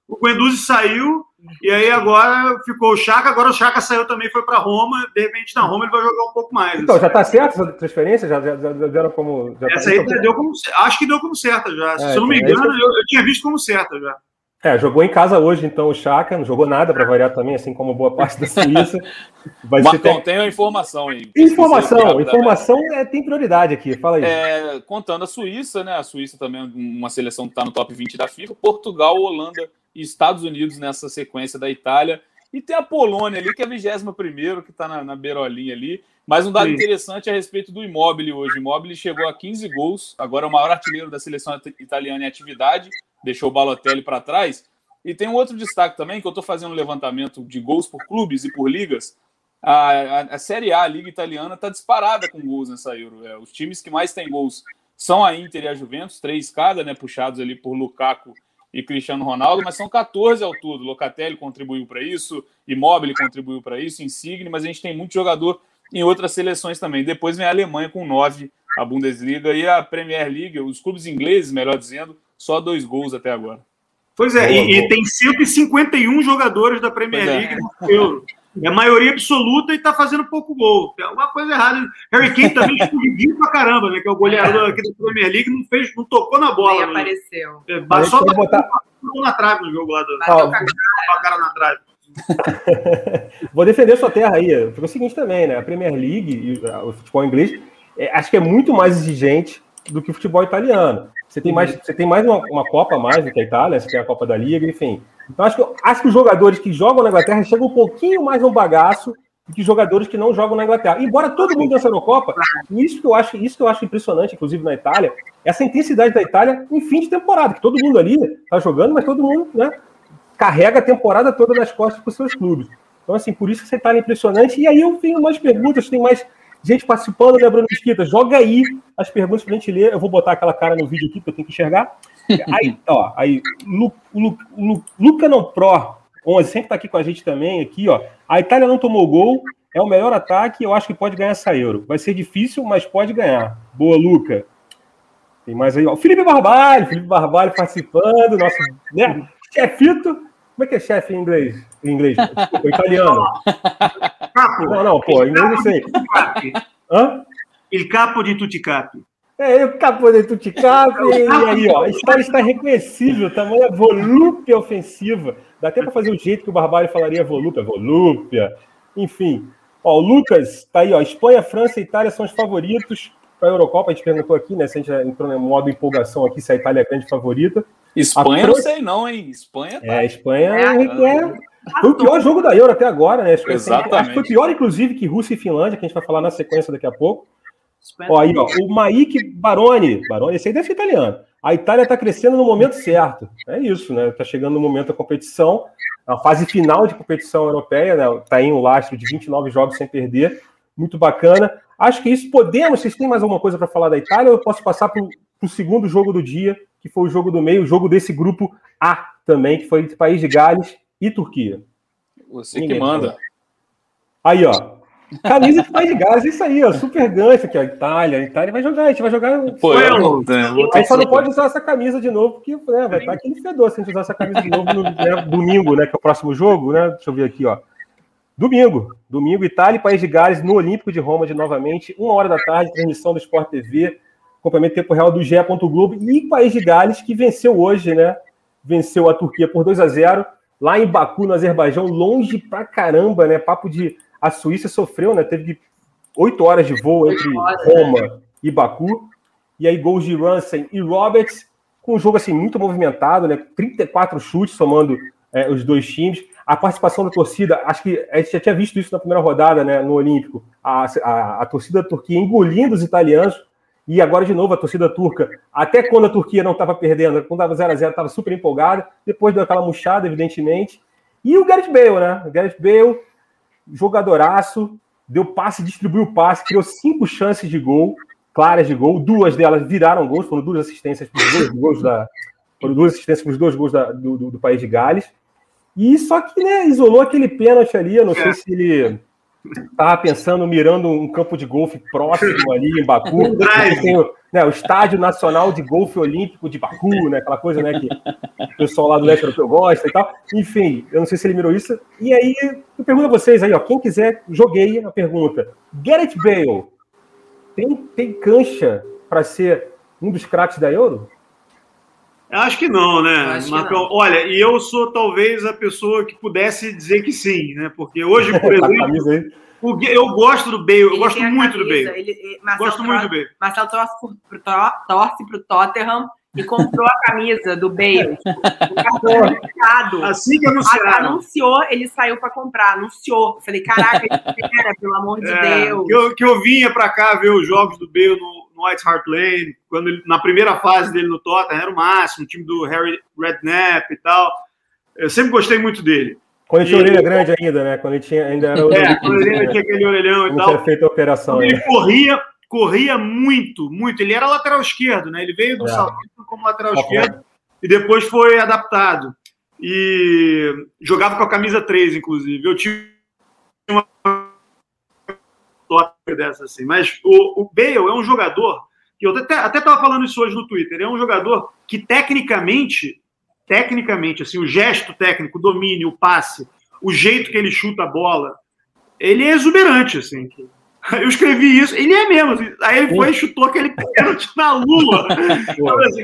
o Guendouzi saiu e aí agora ficou o Chaka, agora o Chaka saiu também, foi para Roma. De repente, na Roma ele vai jogar um pouco mais. Então, assim. já está certo essa transferência? Já, já, já deram como. Já essa tá... aí deu como. Acho que deu como certa já. É, Se eu não me então, engano, é eu, eu, tinha visto como certa já. É, jogou em casa hoje, então, o Chaka, não jogou nada para variar também, assim como boa parte da Suíça. Vai Marcão, ter... tem a informação aí. Informação, informação é, tem prioridade aqui, fala aí. É, contando a Suíça, né? A Suíça também é uma seleção que está no top 20 da FIFA, Portugal, Holanda e Estados Unidos nessa sequência da Itália. E tem a Polônia ali, que é a 21 que está na, na beirolinha ali. Mas um dado Sim. interessante a respeito do Immobile hoje. O Immobile chegou a 15 gols, agora é o maior artilheiro da seleção italiana em atividade, deixou o Balotelli para trás. E tem um outro destaque também, que eu estou fazendo um levantamento de gols por clubes e por ligas. a, a, a, Série A, a Liga Italiana, está disparada com gols nessa Euro. É, os times que mais têm gols são a Inter e a Juventus, três cada, né, puxados ali por Lukaku e Cristiano Ronaldo, mas são 14 ao todo. Locatelli contribuiu para isso, Immobile contribuiu para isso, Insigne, mas a gente tem muito jogador em outras seleções também. Depois vem a Alemanha com nove, a Bundesliga e a Premier League, os clubes ingleses, melhor dizendo, só dois gols até agora. Pois é, boa, e, boa. e, tem 151 jogadores da Premier é. League no Euro. É maioria absoluta e tá fazendo pouco gol. Tem alguma coisa errada. Harry Kane também escorreguinho pra caramba, né? Que é o goleador aqui da Premier League, não fez, não tocou na bola. Nem né? apareceu. É, só bateu botar... na trave no jogo lá do. Bateu com a cara na trave. Vou defender sua terra aí. Porque é o seguinte também, né? A Premier League e o futebol inglês, é, acho que é muito mais exigente do que o futebol italiano. Você tem mais, você tem mais uma, uma Copa a mais do que a Itália, você tem a Copa da Liga, enfim. Então, acho que, acho que os jogadores que jogam na Inglaterra chegam um pouquinho mais no bagaço do que jogadores que não jogam na Inglaterra. Embora todo mundo na Copa, isso que eu acho, isso que eu acho impressionante, inclusive na Itália, essa intensidade da Itália em fim de temporada, que todo mundo ali está jogando, mas todo mundo né, carrega a temporada toda nas costas para os seus clubes. Então, assim, por isso que você está impressionante. E aí eu tenho mais perguntas, tem mais gente participando, né, Bruno Mesquita? Joga aí as perguntas para a gente ler. Eu vou botar aquela cara no vídeo aqui, porque eu tenho que enxergar. Aí, ó, aí, Lu, Lu, Lu, Luca não Pro 11, sempre tá aqui com a gente também, aqui, ó. A Itália não tomou gol, é o melhor ataque, eu acho que pode ganhar essa Euro. Vai ser difícil, mas pode ganhar. Boa, Luca. Tem mais aí, ó. Felipe Barbalho, Felipe Barbalho participando, nosso, né? Chefito. Como é que é chefe em inglês? Em inglês, desculpa, italiano. Capo. Não, não, pô, em inglês não sei. Hã? Il capo di tutti capi. É, o capô de Tuticap, e aí, ó, a história está reconhecível, tamanha volúpia ofensiva. Dá até para fazer o jeito que o Barbalho falaria volúpia, volúpia. Enfim, ó, o Lucas tá aí, ó, Espanha, França e Itália são os favoritos para a Eurocopa. A gente perguntou aqui, né, se a gente entrou no modo empolgação aqui, se a Itália é a grande favorita. Espanha, França... não sei não, hein? Espanha tá... É, Espanha é, é... Foi o pior jogo da Euro até agora, né? Acho que, Exatamente. Acho que foi pior, inclusive, que Rússia e Finlândia, que a gente vai falar na sequência daqui a pouco. Ó, aí, ó, o Maik Baroni, Baroni, esse aí deve ser italiano. A Itália está crescendo no momento certo. É isso, né? Está chegando no momento da competição, a fase final de competição europeia, né? Está em um lastro de 29 jogos sem perder. Muito bacana. Acho que isso podemos. Vocês têm mais alguma coisa para falar da Itália? Ou eu posso passar para o segundo jogo do dia, que foi o jogo do meio, o jogo desse grupo A também, que foi entre País de Gales e Turquia. Você Ninguém que manda. Aí, ó. Camisa de País de Gales, isso aí, ó, super gancho aqui, a Itália, a Itália vai jogar, a gente vai jogar. Pô, eu não, aí só não pode usar essa camisa de novo, porque né, vai estar aquele fedor se a gente usar essa camisa de novo no né, domingo, né, que é o próximo jogo, né? Deixa eu ver aqui, ó. Domingo, domingo, Itália e País de Gales no Olímpico de Roma de novamente, uma hora da tarde, transmissão do Sport TV, acompanhamento tempo real do GE. Globo e País de Gales, que venceu hoje, né? Venceu a Turquia por 2 a 0 lá em Baku, no Azerbaijão, longe pra caramba, né? Papo de a Suíça sofreu, né? Teve oito horas de voo entre Roma e Baku. E aí gols de Ransom e Roberts, com um jogo assim muito movimentado, né? 34 chutes somando é, os dois times. A participação da torcida, acho que a gente já tinha visto isso na primeira rodada, né? No Olímpico. A, a, a torcida da Turquia engolindo os italianos. E agora, de novo, a torcida turca, até quando a Turquia não estava perdendo, quando estava 0 a 0 estava super empolgada. Depois deu aquela murchada, evidentemente. E o Gareth Bale, né? O Gareth Bale jogadoraço, deu passe, distribuiu passe, criou cinco chances de gol, claras de gol, duas delas viraram gols, foram duas assistências para os dois gols da. Foram duas assistências para os dois gols da, do, do, do, país de Gales. E só que né, isolou aquele pênalti ali, eu não sei se ele estava pensando, mirando um campo de golfe próximo ali em Baku. Tem o, né, o Estádio Nacional de Golfe Olímpico de Baku, né, aquela coisa né, que o pessoal lá do leste europeu gosta e tal. Enfim, eu não sei se ele mirou isso. E aí, eu pergunto a vocês aí, ó, quem quiser, joguei a pergunta. Gareth Bale tem, tem cancha para ser um dos craques da Euro? Acho que não, né, Marcão? Olha, e eu sou talvez a pessoa que pudesse dizer que sim, né? Porque hoje, por exemplo, eu gosto do Bale, eu gosto muito do Bale. Ele, gosto muito do Bale. Marcelo torce pro, torce pro Tottenham e comprou a camisa do Bale. Tipo, assim que anunciaram. Anunciou, ele saiu para comprar, anunciou. Falei, caraca, era, pelo amor de é, Deus. Que eu, que eu vinha para cá ver os jogos do Bale no White Hart Lane, quando ele, na primeira fase dele no Tottenham, era o máximo, o time do Harry Redknapp e tal. Eu sempre gostei muito dele. Quando ele tinha orelha grande ainda, né? Quando ele tinha, ainda era o. É, quando ele tinha aquele orelhão e tal. Tinha feito a operação. Ele corria, corria muito, muito. Ele era lateral esquerdo, né? Ele veio do é. Southampton como lateral esquerdo e depois foi adaptado. E jogava com a camisa 3, inclusive. Eu tive uma dessa assim. Mas o, o Bale é um jogador que eu até estava falando isso hoje no Twitter. É um jogador que tecnicamente, tecnicamente, assim, o gesto técnico, o domínio, o passe, o jeito que ele chuta a bola, ele é exuberante, assim. Eu escrevi isso, ele é mesmo. Assim. Aí ele foi e chutou aquele pênalti na lua. assim,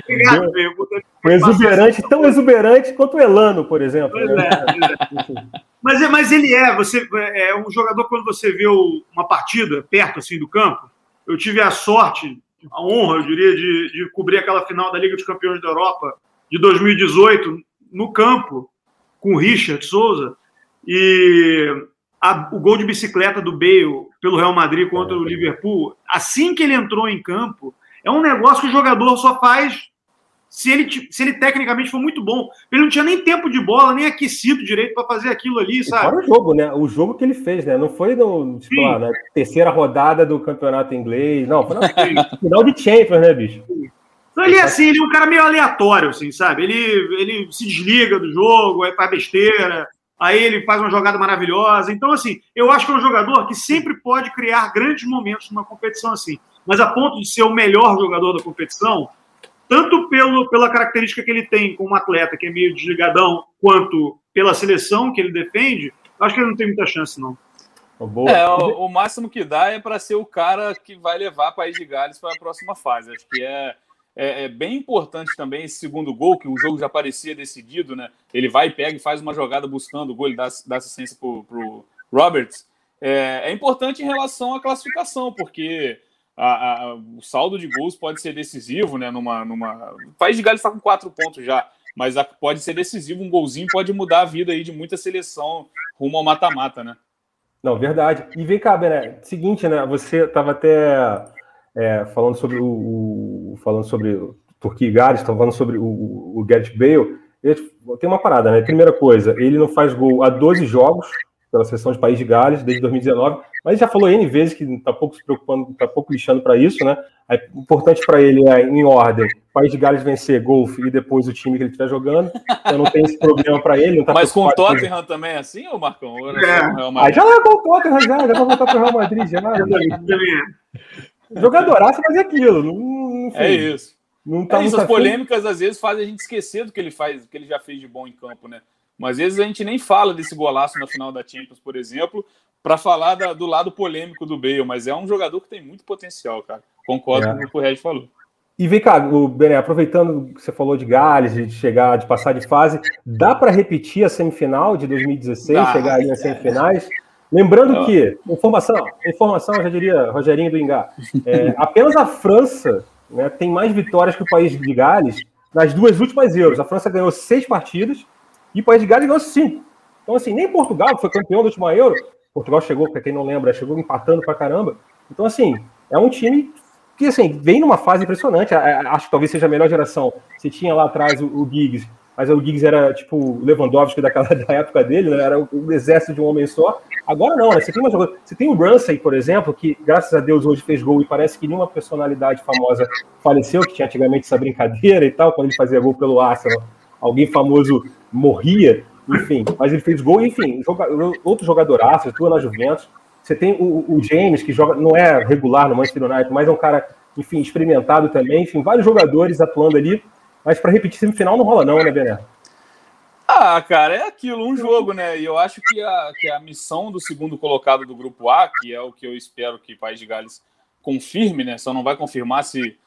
exuberante, tão exuberante quanto o Elano, por exemplo. Né? É, é. mas, é, mas ele é, você é um jogador quando você vê uma partida perto assim do campo. Eu tive a sorte, a honra, eu diria, de, de cobrir aquela final da Liga dos Campeões da Europa de 2018 no campo com o Richard Souza. E a, o gol de bicicleta do Bale pelo Real Madrid contra o Liverpool, assim que ele entrou em campo, é um negócio que o jogador só faz se ele, se ele tecnicamente for muito bom. Ele não tinha nem tempo de bola, nem aquecido direito para fazer aquilo ali, sabe? Fora o jogo, né? O jogo que ele fez, né? Não foi no, tipo, lá, na terceira rodada do campeonato inglês, não, foi no final de Champions, né, bicho? Então ele é assim, ele é um cara meio aleatório, assim, sabe? Ele, ele se desliga do jogo, aí faz besteira, aí ele faz uma jogada maravilhosa. Então, assim, eu acho que é um jogador que sempre pode criar grandes momentos numa competição assim. Mas a ponto de ser o melhor jogador da competição, tanto pelo, pela característica que ele tem como atleta, que é meio desligadão, quanto pela seleção que ele defende, acho que ele não tem muita chance, não. É, o, o máximo que dá é para ser o cara que vai levar o País de Gales para a próxima fase. Acho que é é, é, bem importante também esse segundo gol, que o jogo já parecia decidido, né? Ele vai, pega e faz uma jogada buscando o gol, ele dá, dá assistência para o Roberts. É, é, importante em relação à classificação, porque a, a, o saldo de gols pode ser decisivo, né? Numa, numa... O País de Gales está com quatro pontos já, mas a, pode ser decisivo, um golzinho pode mudar a vida aí de muita seleção rumo ao mata-mata, né? Não, verdade. E vem cá, Bené, seguinte, né? Você estava até é, falando sobre o, o, falando sobre Turquia e Gales, estão falando sobre o, o Gareth Bale. Tem uma parada, né? Primeira coisa, ele não faz gol há 12 jogos pela seleção de País de Gales desde 2019, mas já falou N vezes que está pouco se preocupando, está pouco lixando para isso, né? É importante para ele é, em ordem, País de Gales vencer golfe e depois o time que ele estiver jogando. Então não tem esse problema para ele. Tá mas com o Tottenham também é assim, ou Marcão? Ou é. Aí já largou o Tottenham já, já vai voltar para o Real Madrid já. Jogadoraço, mas é aquilo. Não, enfim, é isso. Não tá é isso, as polêmicas às vezes fazem a gente esquecer do que ele faz, do que ele já fez de bom em campo, né? Mas às vezes a gente nem fala desse golaço na final da Champions, por exemplo, para falar da, do lado polêmico do Bale, mas é um jogador que tem muito potencial, cara. Concordo é. com o que o Red falou. E vem cá, o Bené, aproveitando que você falou de Gales, de chegar, de passar de fase, dá para repetir a semifinal de 2016, dá, chegar aí nas semifinais? Lembrando que, informação, informação, eu já diria, Rogerinho do Ingá, é, apenas a França né, tem mais vitórias que o país de Gales nas duas últimas Euros. A França ganhou seis partidas e o país de Gales ganhou cinco. Então, assim, nem Portugal, que foi campeão da última Euro, Portugal chegou, para quem não lembra, chegou empatando pra caramba. Então, assim, é um time que, assim, vem numa fase impressionante. Acho que talvez seja a melhor geração. Você tinha lá atrás o, Giggs, mas o Giggs era tipo o Lewandowski daquela da época dele, né? era o, exército de um homem só. Agora não, né? Você tem, uma, você tem o Ramsey, por exemplo, que graças a Deus hoje fez gol e parece que nenhuma personalidade famosa faleceu, que tinha antigamente essa brincadeira e tal, quando ele fazia gol pelo Arsenal, alguém famoso morria, enfim, mas ele fez gol, enfim, joga, outro jogador Arsenal, atua na Juventus. Você tem o, o, James, que joga, não é regular no Manchester United, mas é um cara, enfim, experimentado também, enfim, vários jogadores atuando ali. Mas para repetir semifinal não rola, não, né, Bené? Ah, cara, é aquilo, um jogo, né? E eu acho que a, que a missão do segundo colocado do grupo A, que é o que eu espero que País de Gales confirme, né? Só não vai confirmar se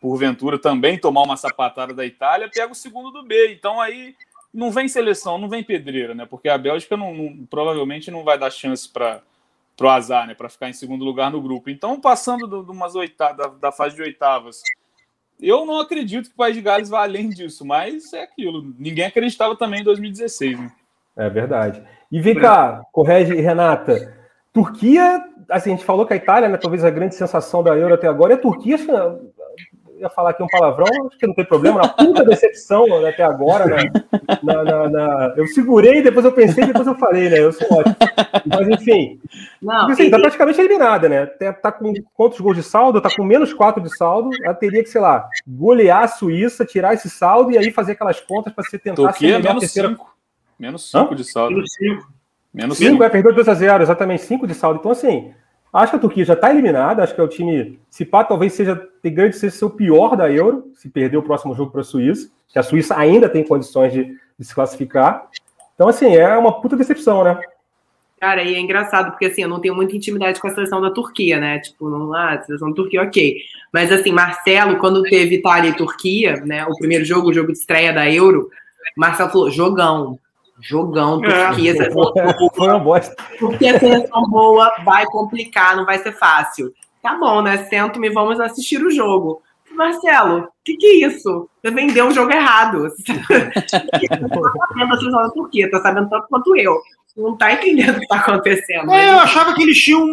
porventura também tomar uma sapatada da Itália, pega o segundo do B. Então aí não vem seleção, não vem pedreira, né? Porque a Bélgica não, não, provavelmente não vai dar chance para o azar, né? Para ficar em segundo lugar no grupo. Então, passando de umas oitavas, da, fase de oitavas eu não acredito que o País de Gales vá além disso, mas é aquilo. Ninguém acreditava também em 2016, né? É verdade. E vem cá, corrige, Renata. Turquia, assim, a gente falou que a Itália, né, talvez a grande sensação da Euro até agora, é a Turquia, ia falar aqui um palavrão, acho que não tem problema, na puta decepção né, até agora, né? Na, na, na, eu segurei, depois eu pensei, depois eu falei, né? Eu sou ótimo. Mas enfim. Não, assim, e... tá praticamente eliminada, né? Tá com quantos gols de saldo? Tá com menos 4 de saldo. Ela teria que, sei lá, golear a Suíça, tirar esse saldo e aí fazer aquelas contas para você tentar Turquia, ser menos 5. Menos 5 de saldo. Menos 5. Menos 5, é, perdeu 2 a 0 exatamente 5 de saldo. Então, assim, Acho que a Turquia já está eliminada, acho que é o time, se pá, talvez seja, tem grande ser seu pior da Euro, se perder o próximo jogo para a Suíça, que a Suíça ainda tem condições de, de, se classificar. Então, assim, é uma puta decepção, né? Cara, e é engraçado, porque assim, eu não tenho muita intimidade com a seleção da Turquia, né? Tipo, não, ah, a seleção da Turquia, ok. Mas assim, Marcelo, quando teve Itália e Turquia, né? O primeiro jogo, o jogo de estreia da Euro, Marcelo falou, jogão, Jogão, Turquia. É. Foi uma bosta. Porque a seleção boa vai complicar, não vai ser fácil. Tá bom, né? Sento-me e vamos assistir o jogo. Marcelo, o que, que é isso? Você vendeu um jogo errado. Você tá da Turquia, tá sabendo tanto quanto eu. Não tá entendendo o que tá acontecendo. É, eu achava que eles, tinham,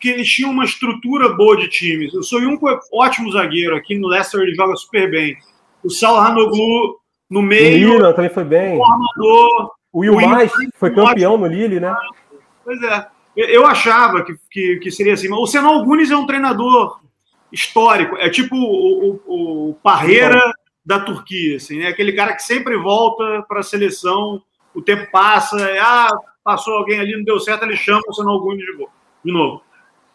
que eles tinham uma estrutura boa de times. O Soyuncu é ótimo zagueiro. Aqui no Leicester ele joga super bem. O Salhanoglu no meio. O Milan também foi bem. O armador. O Will Mais foi campeão no Lille, né? Pois é. Eu achava que, que, que seria assim. O Senão Algunes é um treinador histórico. É tipo o, o, o Parreira da Turquia, assim, né? Aquele cara que sempre volta para a seleção, o tempo passa, é, ah, passou alguém ali, não deu certo, ele chama o Senão Algunes de novo.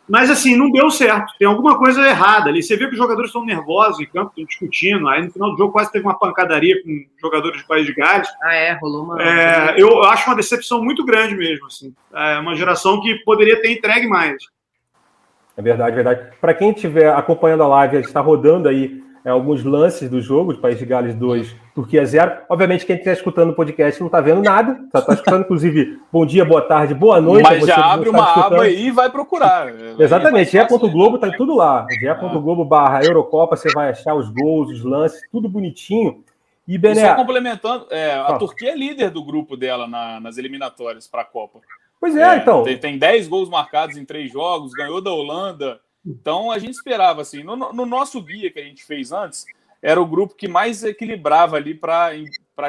Mas assim, não deu certo. Tem alguma coisa errada ali. Você vê que os jogadores estão nervosos em campo, estão discutindo. Aí no final do jogo quase teve uma pancadaria com jogadores de País de Gales. Ah, é, rolou uma. É, eu acho uma decepção muito grande mesmo. Assim. É uma geração que poderia ter entregue mais. É verdade, verdade. Para quem estiver acompanhando a live, está rodando aí é, alguns lances do jogo de País de Gales 2, Turquia 0. Obviamente, quem está escutando o podcast não está vendo nada. Está tá escutando, inclusive, bom dia, boa tarde, boa noite. Mas já abre uma aba aí e vai procurar. Exatamente, ge.globo está tudo lá. ge.globo barra Eurocopa, você vai achar os gols, os lances, tudo bonitinho. E, Bené... só complementando, é, a Turquia é líder do grupo dela na, nas eliminatórias para a Copa. Pois é, é, então. Tem, tem 10 gols marcados em três jogos, ganhou da Holanda, então a gente esperava assim. No, no, nosso guia que a gente fez antes, era o grupo que mais equilibrava ali para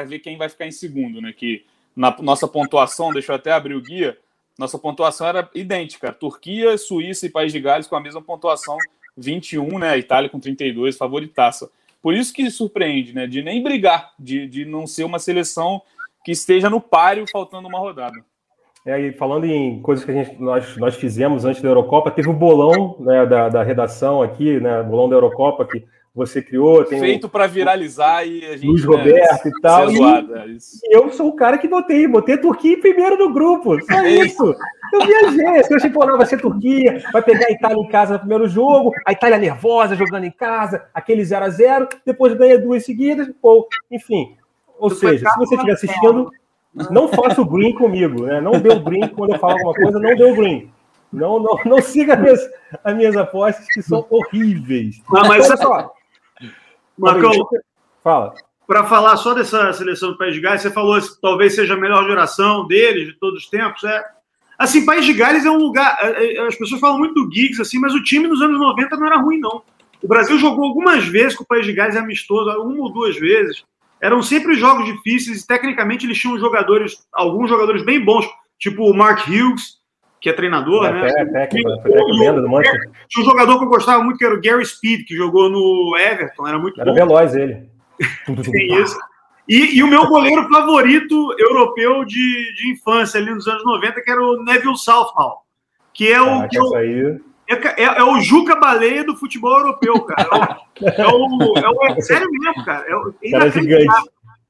ver quem vai ficar em segundo, né? Que na nossa pontuação, deixa eu até abrir o guia, nossa pontuação era idêntica: Turquia, Suíça e País de Gales com a mesma pontuação, 21, né? A Itália com 32, favoritaça. Por isso que surpreende, né? De nem brigar, de, de não ser uma seleção que esteja no páreo faltando uma rodada. É, e falando em coisas que a gente, nós, nós fizemos antes da Eurocopa, teve o bolão né, da, da redação aqui, né, bolão da Eurocopa que você criou. Feito para viralizar e a gente. Luiz né, Roberto e tal. E, zoada, e, eu sou o cara que botei, botei a Turquia em primeiro no grupo. Só é isso. Eu viajei. Eu achei, pô, não, vai ser Turquia, vai pegar a Itália em casa no primeiro jogo, a Itália nervosa jogando em casa, aquele 0 a 0 depois ganha duas seguidas, ou, enfim. Ou seja, se você estiver assistindo não faça o green comigo, né? Não dê o green quando eu falo alguma coisa, não dê o green. Não, não, não siga as minhas, as minhas apostas, que são horríveis. Não, mas olha só. Marcão, fala. Para falar só dessa seleção do País de Gales, você falou que talvez seja a melhor geração deles de todos os tempos. É, assim, País de Gales é um lugar. É, é, as pessoas falam muito do Giggs, assim, mas o time nos anos 90 não era ruim, não. O Brasil jogou algumas vezes com o País de Gales amistoso, uma ou duas vezes eram sempre jogos difíceis e tecnicamente eles tinham jogadores, alguns jogadores bem bons, tipo o Mark Hughes, que é treinador, é, né? É, técnico, do Manchester. Tinha um jogador que eu gostava muito, que era o Gary Speed, que jogou no Everton, era muito Era bom. veloz ele. Tem isso. E, e, o meu goleiro favorito europeu de, de infância, ali nos anos 90, que era o Neville Southall, que é o... Ah, que eu, aí... É, é, é, o Juca Baleia do futebol europeu, cara. É o, é o, é o sério mesmo, cara. É.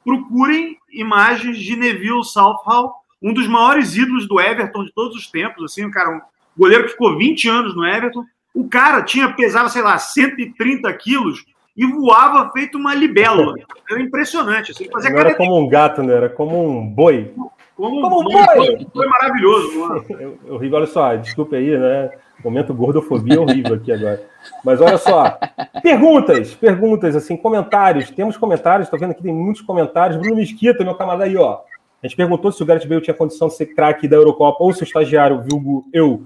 Procurem imagens de Neville Southall, um dos maiores ídolos do Everton de todos os tempos. Assim, um cara, um goleiro que ficou 20 anos no Everton. O cara tinha pesava, sei lá, 130 quilos e voava feito uma libélula. Era impressionante. Assim, fazia Não era como um gato, né? Era como um boi. Como, como um boi. Foi, foi maravilhoso. Mano. Horrível, olha só, desculpa aí, né? Momento gordofobia horrível aqui agora. Mas olha só. Perguntas, perguntas, assim, comentários. Temos comentários, estou vendo aqui, tem muitos comentários. Bruno Mesquita, meu camarada aí, ó. A gente perguntou se o Gareth Bale tinha condição de ser craque da Eurocopa ou se o estagiário, Vilgo, eu,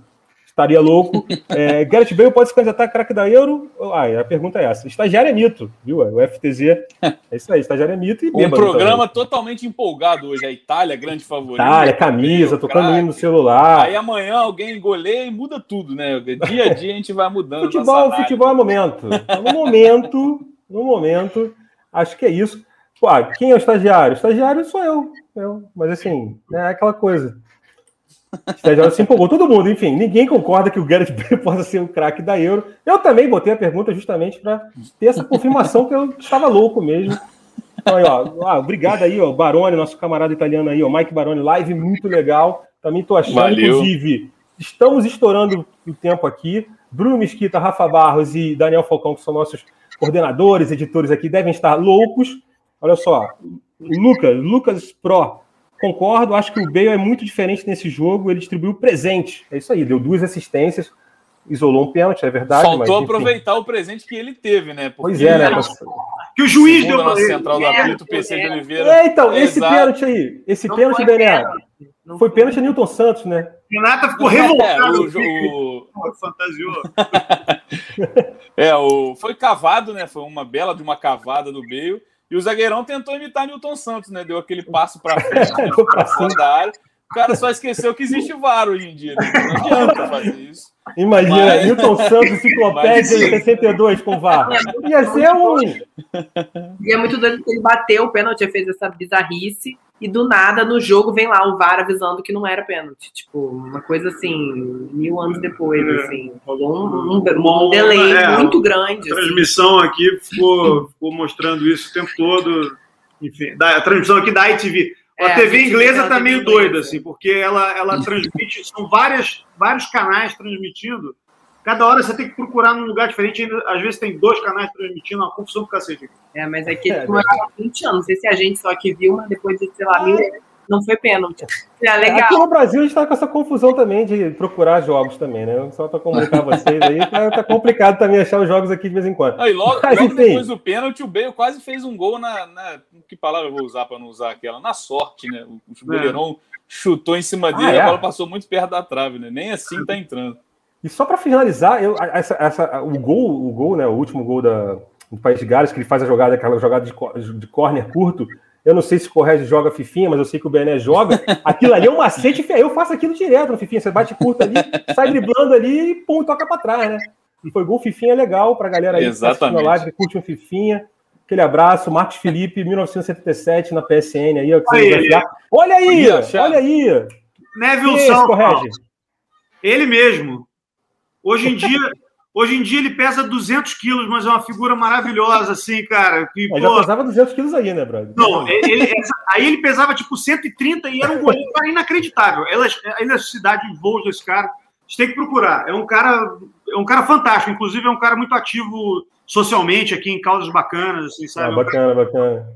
estaria louco. É, Gareth Bale pode se candidatar a craque da Euro? Ah, a pergunta é essa. Estagiário é mito, viu? O FTZ é isso aí, estagiário é mito e Um programa também. totalmente empolgado hoje. A Itália, grande favorita. Itália, camisa, tocando craque. no celular. Aí amanhã alguém goleia e muda tudo, né? Dia a dia a gente vai mudando. futebol, futebol é momento. No momento, no momento, acho que é isso. Pô, quem é o estagiário? O estagiário sou eu. eu. Mas assim, é aquela coisa. Estagiário se empolgou, todo mundo, enfim, ninguém concorda que o Gareth Bale possa ser o craque da Euro. Eu também botei a pergunta justamente para ter essa confirmação que eu estava louco mesmo. Então, aí, ó, ah, obrigado aí, ó, Baroni, nosso camarada italiano aí, ó, Mike Baroni, live muito legal. Também estou achando, Valeu. inclusive, estamos estourando o tempo aqui. Bruno Mesquita, Rafa Barros e Daniel Falcão, que são nossos coordenadores, editores aqui, devem estar loucos. Olha só, Lucas, Lucas Pro, concordo, acho que o Bale é muito diferente nesse jogo, ele distribuiu presente. É isso aí, deu duas assistências, isolou um pênalti, é verdade. Faltou mas, aproveitar o presente que ele teve, né? Porque pois é, né? Mas... Que o juiz deu na central do apito, PC de Oliveira. É, então, esse Exato. pênalti aí, esse não pênalti, Bené, foi, foi pênalti a Newton Santos, né? Renata ficou revoltada. É, o, o... Fantasiou. é, o... foi cavado, né? Foi uma bela de uma cavada do Bale. E o zagueirão tentou imitar Newton Santos, né? Deu aquele passo para frente, para fora da área. O cara só esqueceu que existe VAR hoje em dia. Né? Não adianta fazer isso. Imagina, Mas... Newton Santos, enciclopédia Mas... 62 com VAR. Ia ser um. E é muito doido que ele bateu o pênalti, fez essa bizarrice e do nada no jogo vem lá o VAR avisando que não era pênalti. Tipo, uma coisa assim, mil anos depois, é. assim. Rolou um, um, um delay é, muito grande. A assim. transmissão assim. aqui ficou, ficou mostrando isso o tempo todo. Enfim, da, a transmissão aqui da ITV. A é, TV a inglesa tá meio doida, assim, porque ela, ela transmite, são várias, vários canais transmitindo Cada hora você tem que procurar num lugar diferente. Às vezes tem dois canais transmitindo uma confusão do cacete. É, mas é ele é, há 20 anos. Não sei se a gente só que viu, mas depois de, sei lá, mil, não foi pênalti. É legal. Aqui no Brasil a gente está com essa confusão também de procurar jogos também, né? Só para comunicar vocês aí, tá, tá, complicado também achar os jogos aqui de vez em quando. Ah, e logo, Mas, logo depois do pênalti, o Bale quase fez um gol na, na. Que palavra eu vou usar para não usar aquela? Na sorte, né? O, o goleirão é. chutou em cima dele, ah, é? a bola passou muito perto da trave, né? Nem assim tá entrando. E só para finalizar, eu, essa, essa, o gol, o gol, né, o último gol da, do País de Gales, que ele faz a jogada, aquela jogada de, de corner curto. Eu não sei se o Correge joga Fifinha, mas eu sei que o Bené joga. Aquilo ali é um macete, eu faço aquilo direto no Fifinha. Você bate curto ali, sai driblando ali e pum, toca para trás, né? E foi gol Fifinha legal para a galera aí Exatamente. que live, que curte um Fifinha. Aquele abraço, Marcos Felipe, 1977 na PSN aí. Olha aí, olha aí, olha aí. Neville Sal, Ele mesmo. Hoje em dia, hoje em dia ele pesa 200 quilos, mas é uma figura maravilhosa, assim, cara. Que, pô... Já pesava 200 quilos aí, né, brother? Não, ele, aí ele pesava tipo 130 e era um goleiro inacreditável. A elasticidade de voos desse cara, você tem que procurar. É um cara, é um cara fantástico. Inclusive, é um cara muito ativo socialmente aqui em causas bacanas, assim, sabe? Ah, bacana, bacana.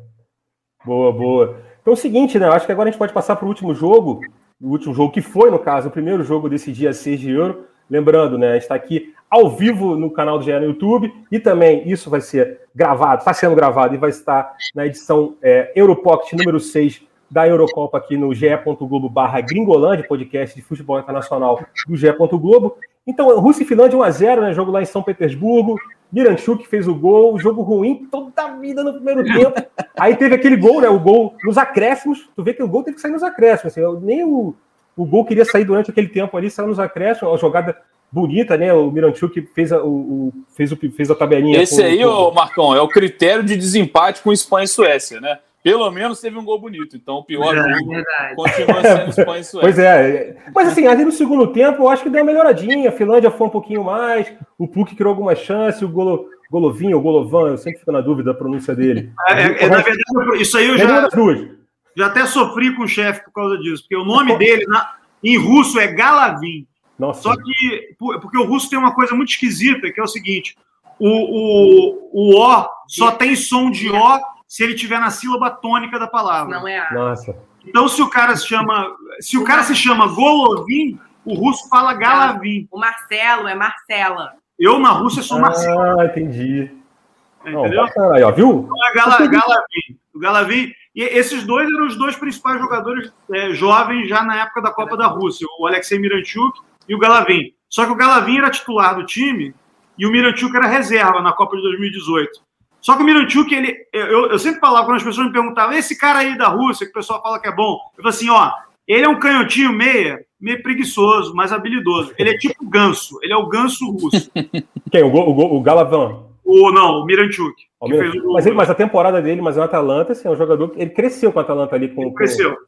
Boa, boa. Então é o seguinte, né? Eu acho que agora a gente pode passar para o último jogo. O último jogo que foi, no caso, o primeiro jogo desse dia 6 de euro. Lembrando, né, está aqui ao vivo no canal do GE no YouTube e também isso vai ser gravado, está sendo gravado e vai estar na edição é, Europocket número 6 da Eurocopa aqui no ge.globo barra Gringolândia, podcast de futebol internacional do GE. Globo. Então, Rússia e Finlândia 1x0, né? Jogo lá em São Petersburgo. Miranchuk fez o gol, jogo ruim toda a vida no primeiro tempo. Aí teve aquele gol, né? O gol nos acréscimos. Tu vê que o gol teve que sair nos acréscimos. Assim, nem o, o gol queria sair durante aquele tempo ali, saiu nos acréscimos, uma jogada bonita, né? O Miranchuk fez a, o, fez, o, fez a tabelinha. Esse com, aí, com... Ô, Marcão, é o critério de desempate com Espanha e Suécia, né? Pelo menos teve um gol bonito. Então o pior é, jogo verdade. continua sendo Espanha e Suécia. Pois é. Mas assim, ali no segundo tempo, eu acho que deu uma melhoradinha. A Finlândia foi um pouquinho mais. O Puk criou alguma chance. O Golo, Golovinho, ou Golovan, eu sempre fico na dúvida da pronúncia dele. É, é, é na verdade, isso aí eu já. Já até sofri com o chefe por causa disso, porque o nome dele na, em russo é Galavin. Nossa. Só que, porque o russo tem uma coisa muito esquisita, que é o seguinte: o, o, o O só tem som de O se ele tiver na sílaba tônica da palavra. Não é A. Nossa. Então, se o cara se chama. Se o cara se chama Golovin, o russo fala Galavin. O Marcelo é Marcela. Eu, na Rússia, sou Marcelo. Ah, entendi. Entendeu? Não, aí, ó, viu? Então é Gala, Galavin. O Galavin. E esses dois eram os dois principais jogadores é, jovens já na época da Copa da Rússia, o Alexei Miranchuk e o Galavin. Só que o Galavin era titular do time e o Miranchuk era reserva na Copa de 2018. Só que o Miranchuk, ele, eu, eu sempre falava, quando as pessoas me perguntavam, esse cara aí da Rússia, que o pessoal fala que é bom, eu falo assim, ó, ele é um canhotinho meia, meio preguiçoso, mas habilidoso. Ele é tipo ganso, ele é o ganso russo. Quem? O, o, o Galavan? O, não, o Miranchuk. O mas, ele, mas a temporada dele, mas é o Atalanta, assim, é um jogador que ele cresceu com o Atalanta ali, com, com,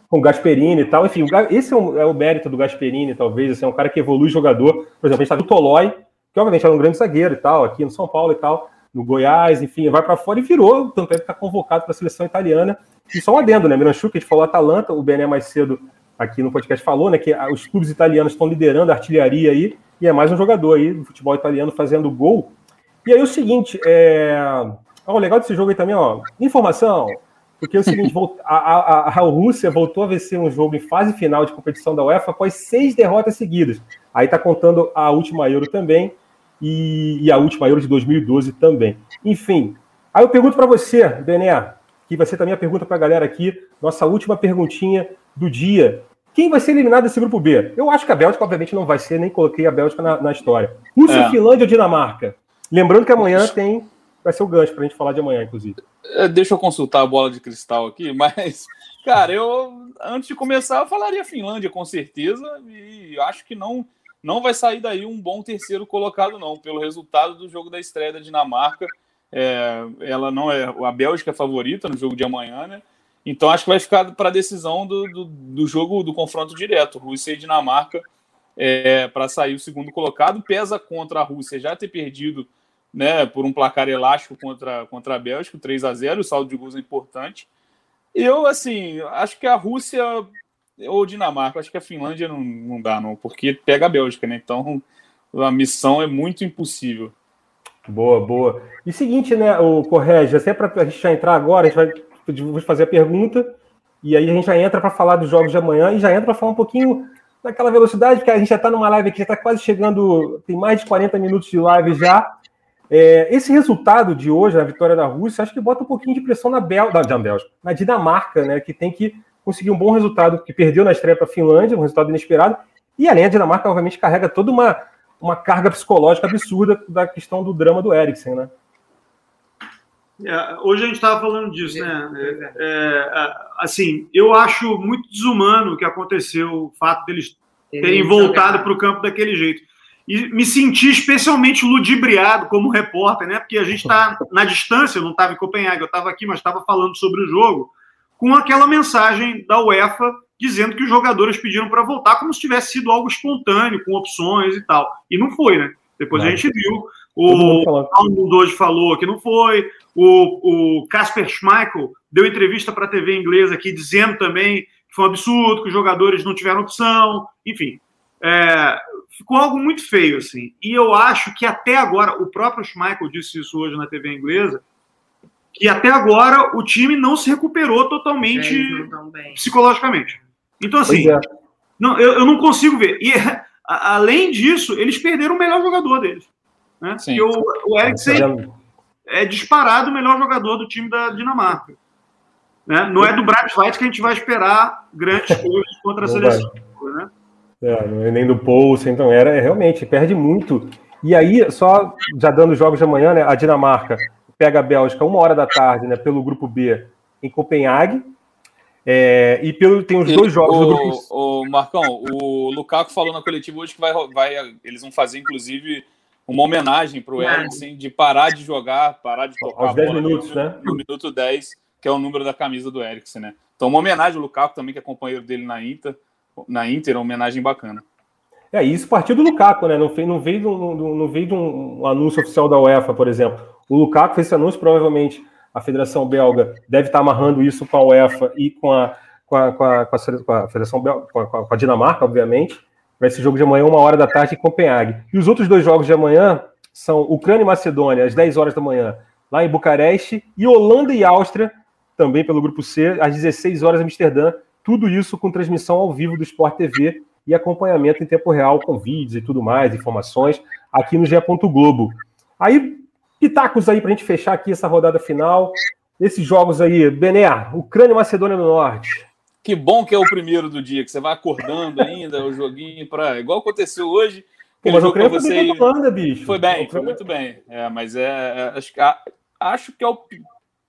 com, o Gasperini e tal. Enfim, esse é o, é o, mérito do Gasperini, talvez, assim, é um cara que evolui jogador. Por exemplo, a gente tá do Tolói, que obviamente era um grande zagueiro e tal, aqui no São Paulo e tal, no Goiás, enfim, vai para fora e virou, tanto é que está convocado para a seleção italiana. E só um adendo, né? Miranchuk, a gente falou Atalanta, o Bené mais cedo aqui no podcast falou, né, que os clubes italianos estão liderando a artilharia aí, e é mais um jogador aí do futebol italiano fazendo gol. E aí o seguinte, é... o legal desse jogo aí também, ó, informação, porque é o seguinte, a, a, a, Rússia voltou a vencer um jogo em fase final de competição da UEFA após seis derrotas seguidas. Aí tá contando a última Euro também e, e a última Euro de 2012 também. Enfim, aí eu pergunto para você, Bené, que vai ser também a pergunta para a galera aqui, nossa última perguntinha do dia. Quem vai ser eliminado desse grupo B? Eu acho que a Bélgica, obviamente, não vai ser, nem coloquei a Bélgica na, na história. Rússia, é. Finlândia ou Dinamarca? Lembrando que amanhã tem. Vai ser o gancho para a gente falar de amanhã, inclusive. É, deixa eu consultar a bola de cristal aqui, mas, cara, eu antes de começar, eu falaria Finlândia com certeza, e acho que não não vai sair daí um bom terceiro colocado, não, pelo resultado do jogo da estreia da Dinamarca. É, ela não é a Bélgica é favorita no jogo de amanhã, né? Então acho que vai ficar para a decisão do, do, do, jogo do confronto direto, Rússia e Dinamarca, é, para sair o segundo colocado. Pesa contra a Rússia já ter perdido né, por um placar elástico contra, contra a Bélgica, 3 a 0 o saldo de gols é importante. Eu, assim, acho que a Rússia ou Dinamarca, acho que a Finlândia não, não dá, não, porque pega a Bélgica, né? Então a missão é muito impossível. Boa, boa. E seguinte, né, o Correge, até para a gente já entrar agora, a gente vai vou fazer a pergunta, e aí a gente já entra para falar dos jogos de amanhã e já entra para falar um pouquinho daquela velocidade, porque a gente já está numa live aqui, já está quase chegando, tem mais de 40 minutos de live já. É, esse resultado de hoje, a vitória da Rússia, acho que bota um pouquinho de pressão na, Bel na, Bélgica, na Dinamarca, né, que tem que conseguir um bom resultado, que perdeu na estreia para a Finlândia, um resultado inesperado, e além a Dinamarca, obviamente, carrega toda uma, uma carga psicológica absurda da questão do drama do Eriksen, né? É, hoje a gente estava falando disso, né? É, é, assim, eu acho muito desumano o que aconteceu, o fato deles terem voltado para o campo daquele jeito. E me senti especialmente ludibriado como repórter, né? Porque a gente está na distância, eu não estava em Copenhague, eu estava aqui, mas estava falando sobre o jogo, com aquela mensagem da UEFA dizendo que os jogadores pediram para voltar como se tivesse sido algo espontâneo, com opções e tal. E não foi, né? Depois não. a gente viu. O Paulo hoje falou que não foi. O Casper Schmeichel deu entrevista para a TV inglesa aqui dizendo também que foi um absurdo, que os jogadores não tiveram opção, enfim. É, ficou algo muito feio, assim. E eu acho que até agora, o próprio Schmeichel disse isso hoje na TV inglesa, que até agora o time não se recuperou totalmente é, psicologicamente. Então, assim, é. não, eu, eu, não consigo ver. E a, além disso, eles perderam o melhor jogador deles. Né? Sim. E o, o Eriksen é disparado o melhor jogador do time da Dinamarca. Né? Não é do Braithwaite que a gente vai esperar grandes coisas contra a seleção. Né? É, nem do Poulsen, então era é, realmente, perde muito. E aí, só já dando jogos de amanhã, né, a Dinamarca pega a Bélgica uma hora da tarde, né, pelo grupo B em Copenhague. É, e pelo, tem os Ele, dois jogos o, do grupo O Marcão, o Lukaku falou na coletiva hoje que vai, vai, eles vão fazer, inclusive, uma homenagem para o Eriksen de parar de jogar, parar de tocar Aos 10 minutos, né? No minuto 10, que é o número da camisa do Eriksen, né? Então, uma homenagem ao Lukaku também, que é companheiro dele na Inter, na Inter, uma homenagem bacana. É, isso partiu do Lukaku, né? Não veio, não veio, de, um, não veio de um anúncio oficial da UEFA, por exemplo. O Lukaku fez esse anúncio, provavelmente a Federação Belga deve estar amarrando isso com a UEFA e com a, com a, com a, com a Federação Belga, com a, com a Dinamarca, obviamente para esse jogo de amanhã, uma hora da tarde, em Copenhague. E os outros dois jogos de amanhã são Ucrânia e Macedônia, às 10 horas da manhã, lá em Bucareste, e Holanda e Áustria, também pelo grupo C, às 16 horas em Amsterdã. Tudo isso com transmissão ao vivo do Sport TV e acompanhamento em tempo real com vídeos e tudo mais, informações, aqui no GE. Globo. Aí, pitacos aí para a gente fechar aqui essa rodada final. Esses jogos aí, Bené, Ucrânia e Macedônia do Norte. Que bom que é o primeiro do dia, que você vai acordando ainda, o joguinho para. Igual aconteceu hoje, Pô, mas o Ucrânia você... foi bem Holanda, bicho. Foi bem, foi muito bem. É, mas é, é acho, acho que é o,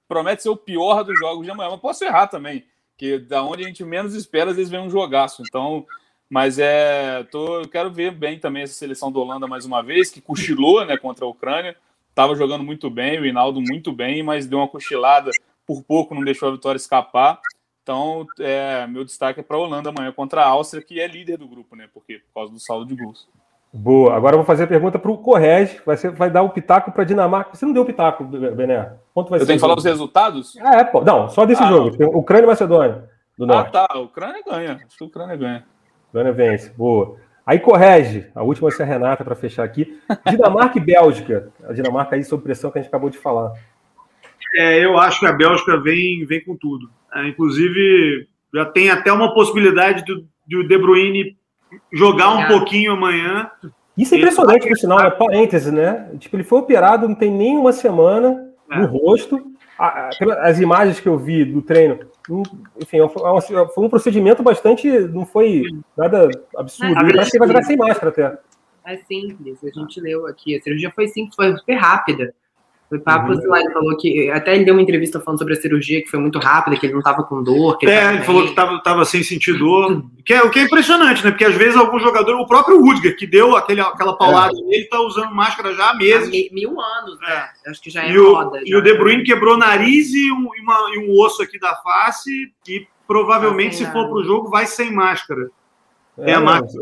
promete ser o pior dos jogos de amanhã. Mas posso errar também, que da onde a gente menos espera, às vezes vem um jogaço. Então, mas é, tô, eu quero ver bem também essa seleção da Holanda mais uma vez, que cochilou, né, contra a Ucrânia. Tava jogando muito bem, o Hinaldo muito bem, mas deu uma cochilada por pouco, não deixou a vitória escapar. Então, é, meu destaque é para a Holanda amanhã contra a Áustria, que é líder do grupo, né? Porque por causa do saldo de gols. Boa. Agora eu vou fazer a pergunta para o Correge. Vai, ser, vai dar o pitaco para a Dinamarca. Você não deu o pitaco, Bené? Quanto vai eu ser tenho que falar os resultados? É, pô. Não, só desse ah, jogo. Não. Ucrânia e Macedônia. Do ah, norte. tá. A Ucrânia ganha. Acho que a Ucrânia ganha. Ucrânia vence. Boa. Aí correge. A última vai ser a Renata para fechar aqui. Dinamarca e Bélgica. A Dinamarca aí sob pressão que a gente acabou de falar. É, eu acho que a Bélgica vem, vem com tudo. É, inclusive, já tem até uma possibilidade do, do De Bruyne jogar um é. pouquinho amanhã. Isso é impressionante, por sinal, é parêntese, né? Tipo, ele foi operado, não tem nem uma semana é. no rosto. As imagens que eu vi do treino, enfim, foi um procedimento bastante. Não foi nada absurdo. É, parece que vai jogar sem máscara até. É simples, a gente leu aqui. A cirurgia foi simples, foi super rápida. Foi papo, uhum. lá, ele falou que. Até ele deu uma entrevista falando sobre a cirurgia, que foi muito rápida, que ele não estava com dor. é, ele, ele falou que estava sem sentir dor. Que é, o que é impressionante, né? Porque às vezes algum jogador, o próprio Rudiger, que deu aquele, aquela paulada é. nele, está usando máscara já há meses. Há mil anos, né? É. Acho que já é e moda. O, e o De Bruyne quebrou nariz e um, uma, e um osso aqui da face, e provavelmente, se for para o jogo, vai sem máscara. É, é a máscara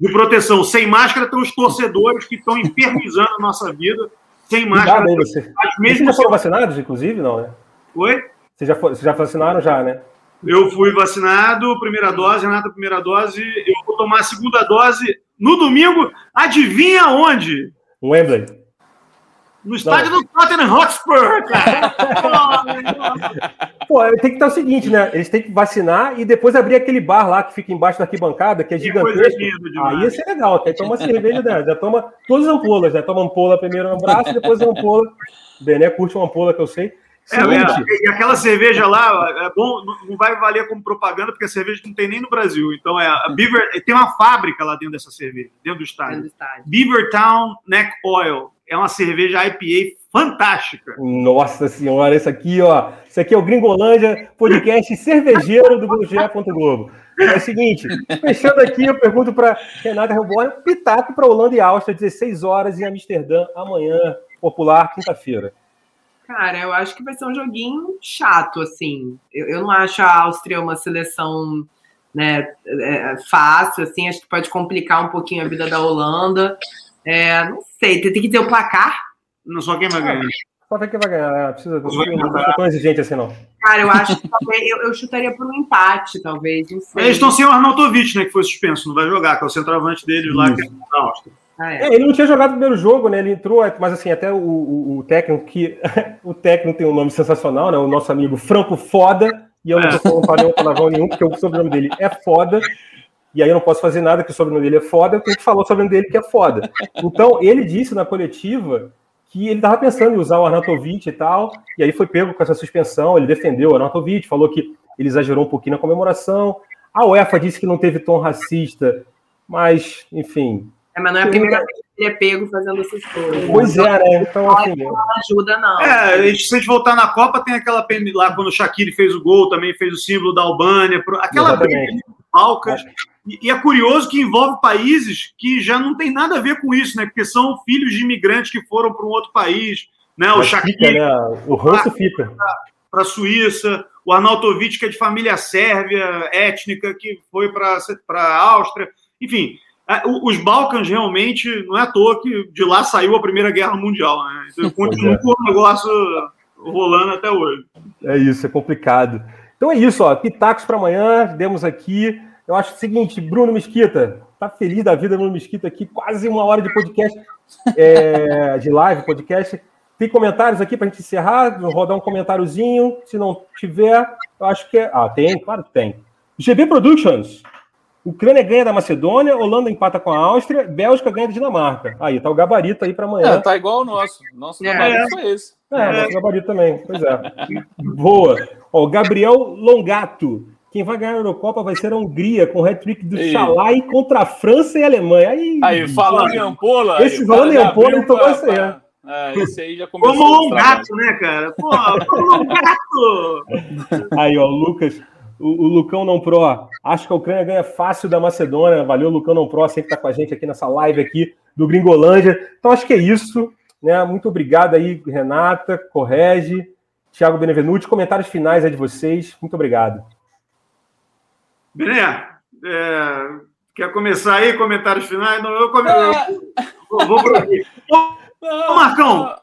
de proteção. Sem máscara estão os torcedores que estão infernizando a nossa vida sem máscara. Aí, você. Mesmo já foram vacinados, inclusive, não, né? Oi? Vocês já, for, já vacinaram já, né? Eu fui vacinado, primeira dose, Renata, primeira dose. Eu vou tomar a segunda dose no domingo. Adivinha onde? Wembley. No estádio não. do Tottenham Hotspur, cara. Pô, tem que estar o seguinte, né? Eles têm que vacinar e depois abrir aquele bar lá que fica embaixo da arquibancada, que é gigantesco. Aí ia ser legal, aí toma cerveja, né? já toma todas as ampolas, né? Toma ampola primeiro no braço, depois a ampola. Bené curte uma ampola que eu sei. É, é, e aquela cerveja lá, é bom, não vai valer como propaganda, porque a cerveja não tem nem no Brasil. Então, é a Beaver, tem uma fábrica lá dentro dessa cerveja, dentro do estádio. Dentro do estádio. Beavertown Neck Oil é uma cerveja IPA fantástica. Nossa senhora, isso aqui, ó. Isso aqui é o Gringolândia, podcast cervejeiro do GE. Globo. É o seguinte, fechando aqui, eu pergunto para Renata Reborn, pitaco para Holanda e Áustria, 16 horas em Amsterdã, amanhã, popular, quinta-feira. Cara, eu acho que vai ser um joguinho chato, assim. Eu, eu não acho a Áustria uma seleção né, é, fácil, assim. Acho que pode complicar um pouquinho a vida da Holanda. É, não sei, tem que ter o placar. Não só quem vai ganhar. Só quem vai ganhar, é, precisa, não sou tão exigente assim, não. Cara, eu acho que talvez, eu, eu chutaria por um empate, talvez. Eles estão sem o Arnautovic, né? Que foi suspenso, não vai jogar, que é o centroavante dele lá, que é da Áustria. Ah, é. É, ele não tinha jogado o primeiro jogo, né? Ele entrou, mas assim, até o, o, o técnico, que o técnico tem um nome sensacional, né? O nosso amigo Franco Foda, e eu não tô falando para palavrão nenhum, porque o sobrenome dele é foda e aí eu não posso fazer nada que o sobrenome dele é foda, porque a gente falou sobre o dele que é foda. Então, ele disse na coletiva que ele estava pensando em usar o Arnautovic e tal, e aí foi pego com essa suspensão, ele defendeu o Arnautovic, falou que ele exagerou um pouquinho na comemoração. A UEFA disse que não teve tom racista, mas, enfim. É, mas não é a primeira vez que ele é pego fazendo essas coisas. Pois é, né? Então, assim, não ajuda, não. É, se a gente voltar na Copa, tem aquela lá quando o Shaqiri fez o gol, também fez o símbolo da Albânia, aquela briga de Balcas. E é curioso que envolve países que já não tem nada a ver com isso, né? Porque são filhos de imigrantes que foram para um outro país, né? O Shaqiri, né? O ranço fica para a Suíça, o Arnautovic que é de família sérvia étnica que foi para a Áustria, enfim, é, os Balcãs realmente não é à toa que de lá saiu a Primeira Guerra Mundial, né? Então continua é. o negócio rolando até hoje. É isso, é complicado. Então é isso, ó. Pitacos para amanhã, demos aqui. Eu acho o seguinte, Bruno Mesquita, tá feliz da vida, Bruno Mesquita, aqui, quase uma hora de podcast, é, de live, podcast. Tem comentários aqui para a gente encerrar? Vou rodar um comentáriozinho. Se não tiver, eu acho que é. Ah, tem, claro que tem. GB Productions. Ucrânia ganha da Macedônia, Holanda empata com a Áustria, Bélgica ganha da Dinamarca. Aí, tá o gabarito aí para amanhã. É, tá igual o nosso. Nosso é, gabarito foi esse. É, é, nosso gabarito também. Pois é. Boa. Ó, Gabriel Longato. Quem vai ganhar a Eurocopa vai ser a Hungria, com o hat-trick do Chalai contra a França e a Alemanha. Aí, aí falando em Ampola. Esse falando em Ampola, então vai ser. É, esse aí já começou. Como um gato, né, cara? Pô, como um gato! Aí, ó, o Lucas, o, o, Lucão Não Pro, acho que a Ucrânia ganha fácil da Macedônia. Valeu, Lucão Não Pro, sempre tá com a gente aqui nessa live aqui do Gringolândia. Então, acho que é isso. Né? Muito obrigado aí, Renata, Correge, Thiago Benevenuti. Comentários finais aí de vocês. Muito obrigado. Bené, é, quer começar aí, comentários finais? Não, eu, come... eu vou, vou por aqui. Ô, Marcão!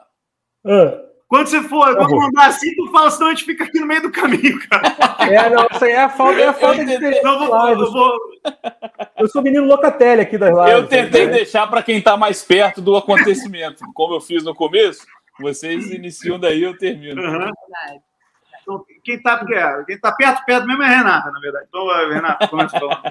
Ah. Quando você for, tá quando mandar assim, tu fala, senão a gente fica aqui no meio do caminho, cara. É, não, isso aí é a falta, é a falta de não, vou, eu, vou... eu sou menino Locatelli aqui das lives. Eu tentei né? deixar para quem está mais perto do acontecimento. Como eu fiz no começo, vocês iniciam daí, eu termino. Uhum. Então, quem está quem tá perto, perto mesmo é a Renata, na verdade. Então, Renata, começa a falar.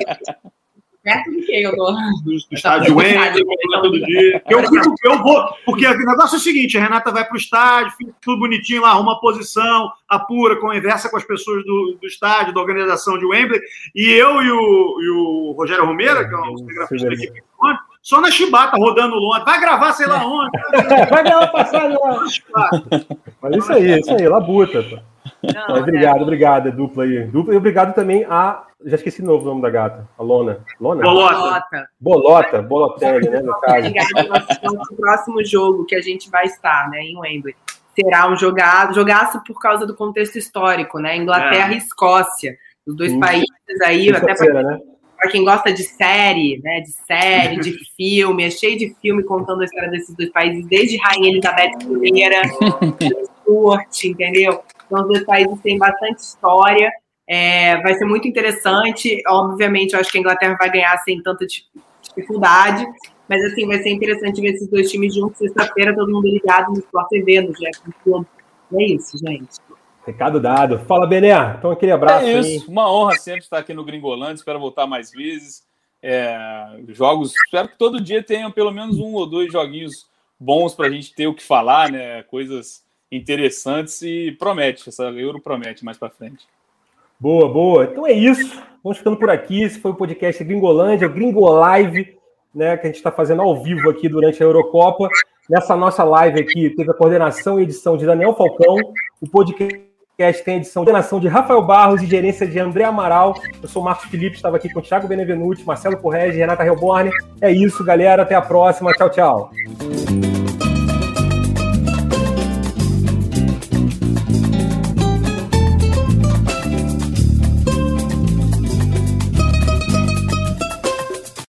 Perto de quem eu tô? Do, do estádio Wembley, todo dia. Eu, fico, eu vou, porque o negócio é o seguinte: a Renata vai para o estádio, fica tudo bonitinho lá, arruma posição, apura, conversa com as pessoas do, do estádio, da organização de Wembley, e eu e o, e o Rogério Romero, que é um cinegrafista da equipe, só na chibata rodando longe. Vai gravar sei lá onde. vai gravar passagem lá. Mas isso aí, isso aí, labuta. Não, Mas obrigado, é. obrigado, dupla aí. Dupla, e obrigado também a. Já esqueci o novo nome da gata. A Lona. Lona? Bolota. Bolota, Bolotelli, né? No caso. Obrigado. Nosso próximo jogo que a gente vai estar, né, em Wembley, será um jogado, jogaço por causa do contexto histórico, né? Inglaterra é. e Escócia. Os dois hum. países aí, até para né? Quem gosta de série, né? De série, de filme, é cheio de filme contando a história desses dois países, desde Rainha Elizabeth I, Stuart, entendeu? Então, os dois países têm bastante história. É, vai ser muito interessante. Obviamente, eu acho que a Inglaterra vai ganhar sem tanta dificuldade. Mas, assim, vai ser interessante ver esses dois times juntos sexta-feira, todo mundo ligado no Sport TV, no Jeff. É isso, gente. Recado dado. Fala, Bené. Então, aquele abraço. É isso. Aí. Uma honra sempre estar aqui no Gringolândia. Espero voltar mais vezes. É, jogos. Espero que todo dia tenham pelo menos um ou dois joguinhos bons para a gente ter o que falar, né? Coisas interessantes e promete, essa Euro promete mais para frente. Boa, boa. Então é isso. Vamos ficando por aqui. Esse foi o podcast Gringolândia, o Gringolive, né, que a gente está fazendo ao vivo aqui durante a Eurocopa. Nessa nossa live aqui, teve a coordenação e edição de Daniel Falcão. O podcast tem edição de coordenação de Rafael Barros e gerência de André Amaral. Eu sou Marcos Felipe, estava aqui com Thiago Benevenuti, Marcelo Correge, Renata Helborne. É isso, galera. Até a próxima. Tchau, tchau.